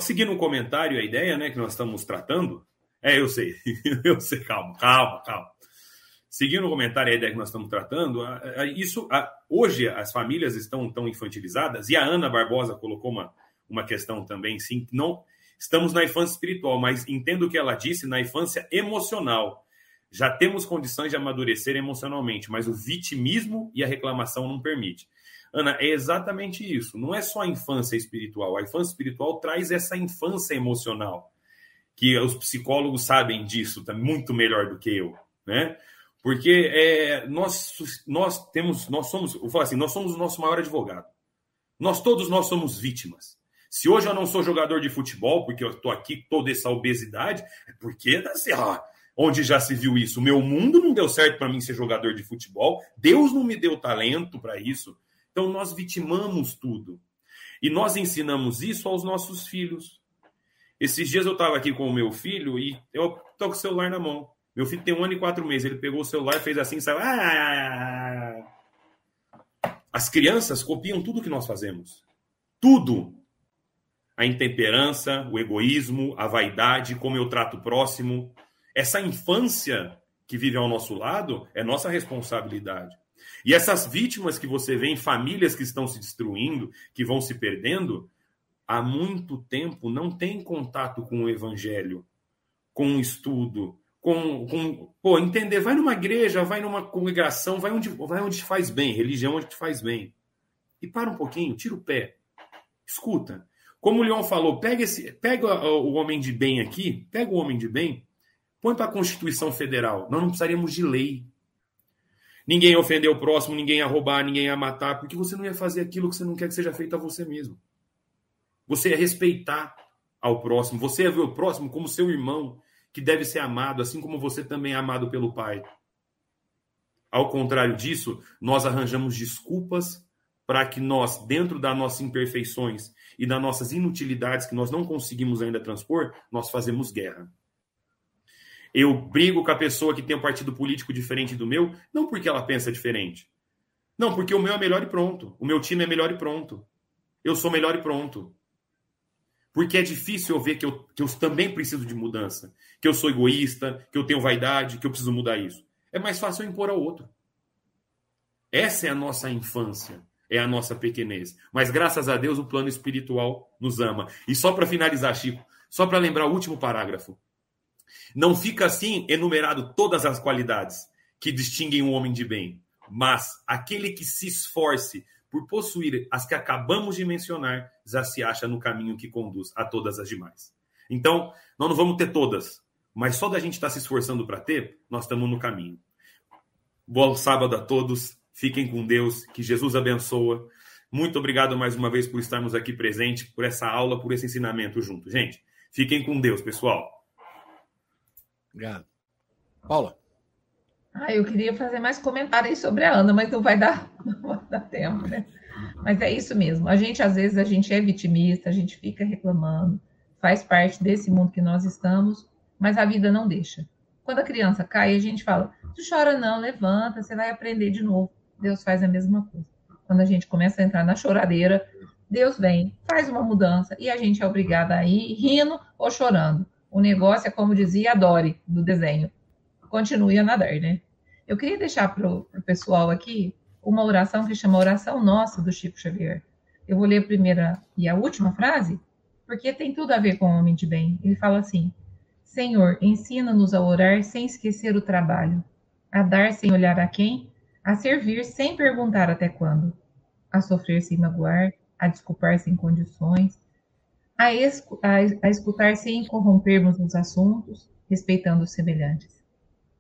Seguindo um comentário, a ideia né, que nós estamos tratando. É, eu sei, [LAUGHS] eu sei, calma, calma, calma. Seguindo o comentário, a ideia que nós estamos tratando, isso hoje as famílias estão tão infantilizadas, e a Ana Barbosa colocou uma, uma questão também, sim, não estamos na infância espiritual, mas entendo o que ela disse, na infância emocional. Já temos condições de amadurecer emocionalmente, mas o vitimismo e a reclamação não permite. Ana, é exatamente isso. Não é só a infância espiritual. A infância espiritual traz essa infância emocional, que os psicólogos sabem disso tá muito melhor do que eu, né? Porque é, nós, nós temos, nós somos, eu falo assim, nós somos o nosso maior advogado. Nós todos nós somos vítimas. Se hoje eu não sou jogador de futebol, porque eu estou aqui toda essa obesidade, é porque assim, ó, onde já se viu isso? Meu mundo não deu certo para mim ser jogador de futebol, Deus não me deu talento para isso. Então nós vitimamos tudo. E nós ensinamos isso aos nossos filhos. Esses dias eu estava aqui com o meu filho e eu estou com o celular na mão. Meu filho tem um ano e quatro meses. Ele pegou o celular, fez assim, saiu. Ah! As crianças copiam tudo que nós fazemos. Tudo a intemperança, o egoísmo, a vaidade, como eu trato o próximo. Essa infância que vive ao nosso lado é nossa responsabilidade. E essas vítimas que você vê em famílias que estão se destruindo, que vão se perdendo, há muito tempo não tem contato com o evangelho, com o estudo, com, com pô, entender, vai numa igreja, vai numa congregação, vai onde, vai onde te faz bem, religião onde te faz bem. E para um pouquinho, tira o pé. Escuta, como o Leon falou, pega, esse, pega o homem de bem aqui, pega o homem de bem, para a Constituição Federal. Nós não precisaríamos de lei. Ninguém ia ofender o próximo, ninguém ia roubar, ninguém ia matar, porque você não ia fazer aquilo que você não quer que seja feito a você mesmo. Você ia respeitar ao próximo, você ia ver o próximo como seu irmão, que deve ser amado, assim como você também é amado pelo Pai. Ao contrário disso, nós arranjamos desculpas para que nós, dentro das nossas imperfeições e das nossas inutilidades que nós não conseguimos ainda transpor, nós fazemos guerra. Eu brigo com a pessoa que tem um partido político diferente do meu, não porque ela pensa diferente. Não, porque o meu é melhor e pronto. O meu time é melhor e pronto. Eu sou melhor e pronto. Porque é difícil eu ver que eu, que eu também preciso de mudança. Que eu sou egoísta, que eu tenho vaidade, que eu preciso mudar isso. É mais fácil eu impor ao outro. Essa é a nossa infância é a nossa pequenez. Mas graças a Deus o plano espiritual nos ama. E só para finalizar, Chico, só para lembrar o último parágrafo. Não fica assim enumerado todas as qualidades que distinguem um homem de bem, mas aquele que se esforce por possuir as que acabamos de mencionar já se acha no caminho que conduz a todas as demais. Então, nós não vamos ter todas, mas só da gente estar tá se esforçando para ter, nós estamos no caminho. Bom sábado a todos. Fiquem com Deus, que Jesus abençoa. Muito obrigado mais uma vez por estarmos aqui presente, por essa aula, por esse ensinamento junto. Gente, fiquem com Deus, pessoal. Obrigado. Paula. Ah, eu queria fazer mais comentários sobre a Ana, mas não vai dar, [LAUGHS] não vai dar tempo, né? Mas é isso mesmo. A gente, às vezes, a gente é vitimista, a gente fica reclamando, faz parte desse mundo que nós estamos, mas a vida não deixa. Quando a criança cai, a gente fala: tu chora não, levanta, você vai aprender de novo. Deus faz a mesma coisa. Quando a gente começa a entrar na choradeira, Deus vem, faz uma mudança e a gente é obrigada a ir rindo ou chorando. O negócio é como dizia a Dory do desenho: continue a nadar, né? Eu queria deixar para o pessoal aqui uma oração que chama Oração Nossa do Chico Xavier. Eu vou ler a primeira e a última frase, porque tem tudo a ver com o homem de bem. Ele fala assim: Senhor, ensina-nos a orar sem esquecer o trabalho, a dar sem olhar a quem a servir sem perguntar até quando, a sofrer sem magoar, a desculpar sem condições, a, escu a, a escutar sem corrompermos os assuntos, respeitando os semelhantes.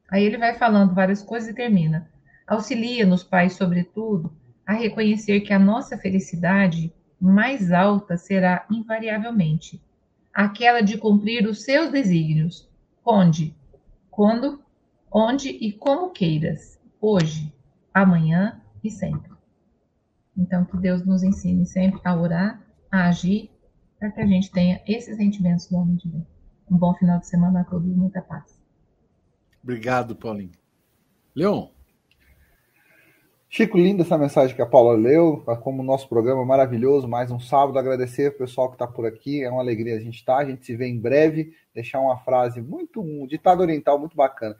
Aí ele vai falando várias coisas e termina. Auxilia-nos, Pai, sobretudo, a reconhecer que a nossa felicidade mais alta será invariavelmente aquela de cumprir os seus desígnios, onde, quando, onde e como queiras, hoje, amanhã e sempre. Então, que Deus nos ensine sempre a orar, a agir, para que a gente tenha esses sentimentos do homem de Deus. Um bom final de semana a todos, muita paz. Obrigado, Paulinho. Leon. Chico, linda essa mensagem que a Paula leu, como o nosso programa é maravilhoso, mais um sábado, agradecer o pessoal que está por aqui, é uma alegria a gente estar, tá. a gente se vê em breve, deixar uma frase muito, um ditado oriental muito bacana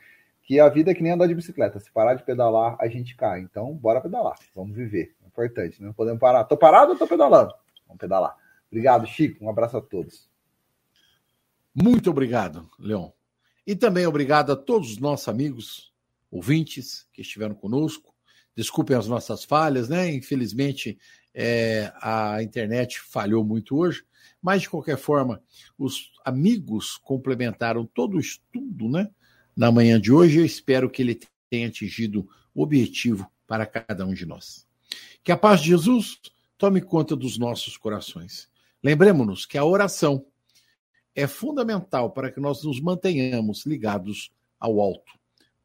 que a vida é que nem andar de bicicleta. Se parar de pedalar, a gente cai. Então, bora pedalar. Vamos viver. É importante. Não podemos parar. Tô parado ou tô pedalando? Vamos pedalar. Obrigado, Chico. Um abraço a todos. Muito obrigado, Leon. E também obrigado a todos os nossos amigos, ouvintes que estiveram conosco. Desculpem as nossas falhas, né? Infelizmente, é, a internet falhou muito hoje, mas de qualquer forma, os amigos complementaram todo o estudo, né? na manhã de hoje. Eu espero que ele tenha atingido o objetivo para cada um de nós. Que a paz de Jesus tome conta dos nossos corações. Lembremos-nos que a oração é fundamental para que nós nos mantenhamos ligados ao alto,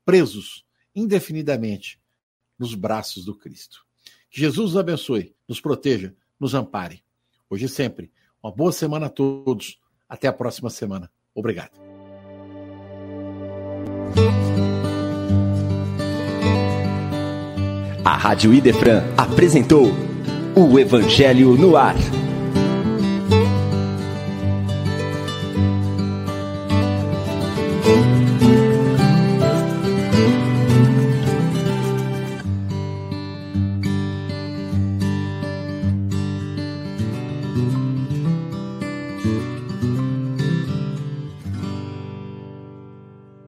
presos indefinidamente nos braços do Cristo. Que Jesus nos abençoe, nos proteja, nos ampare. Hoje e sempre. Uma boa semana a todos. Até a próxima semana. Obrigado. A Rádio Idefran apresentou o Evangelho no Ar.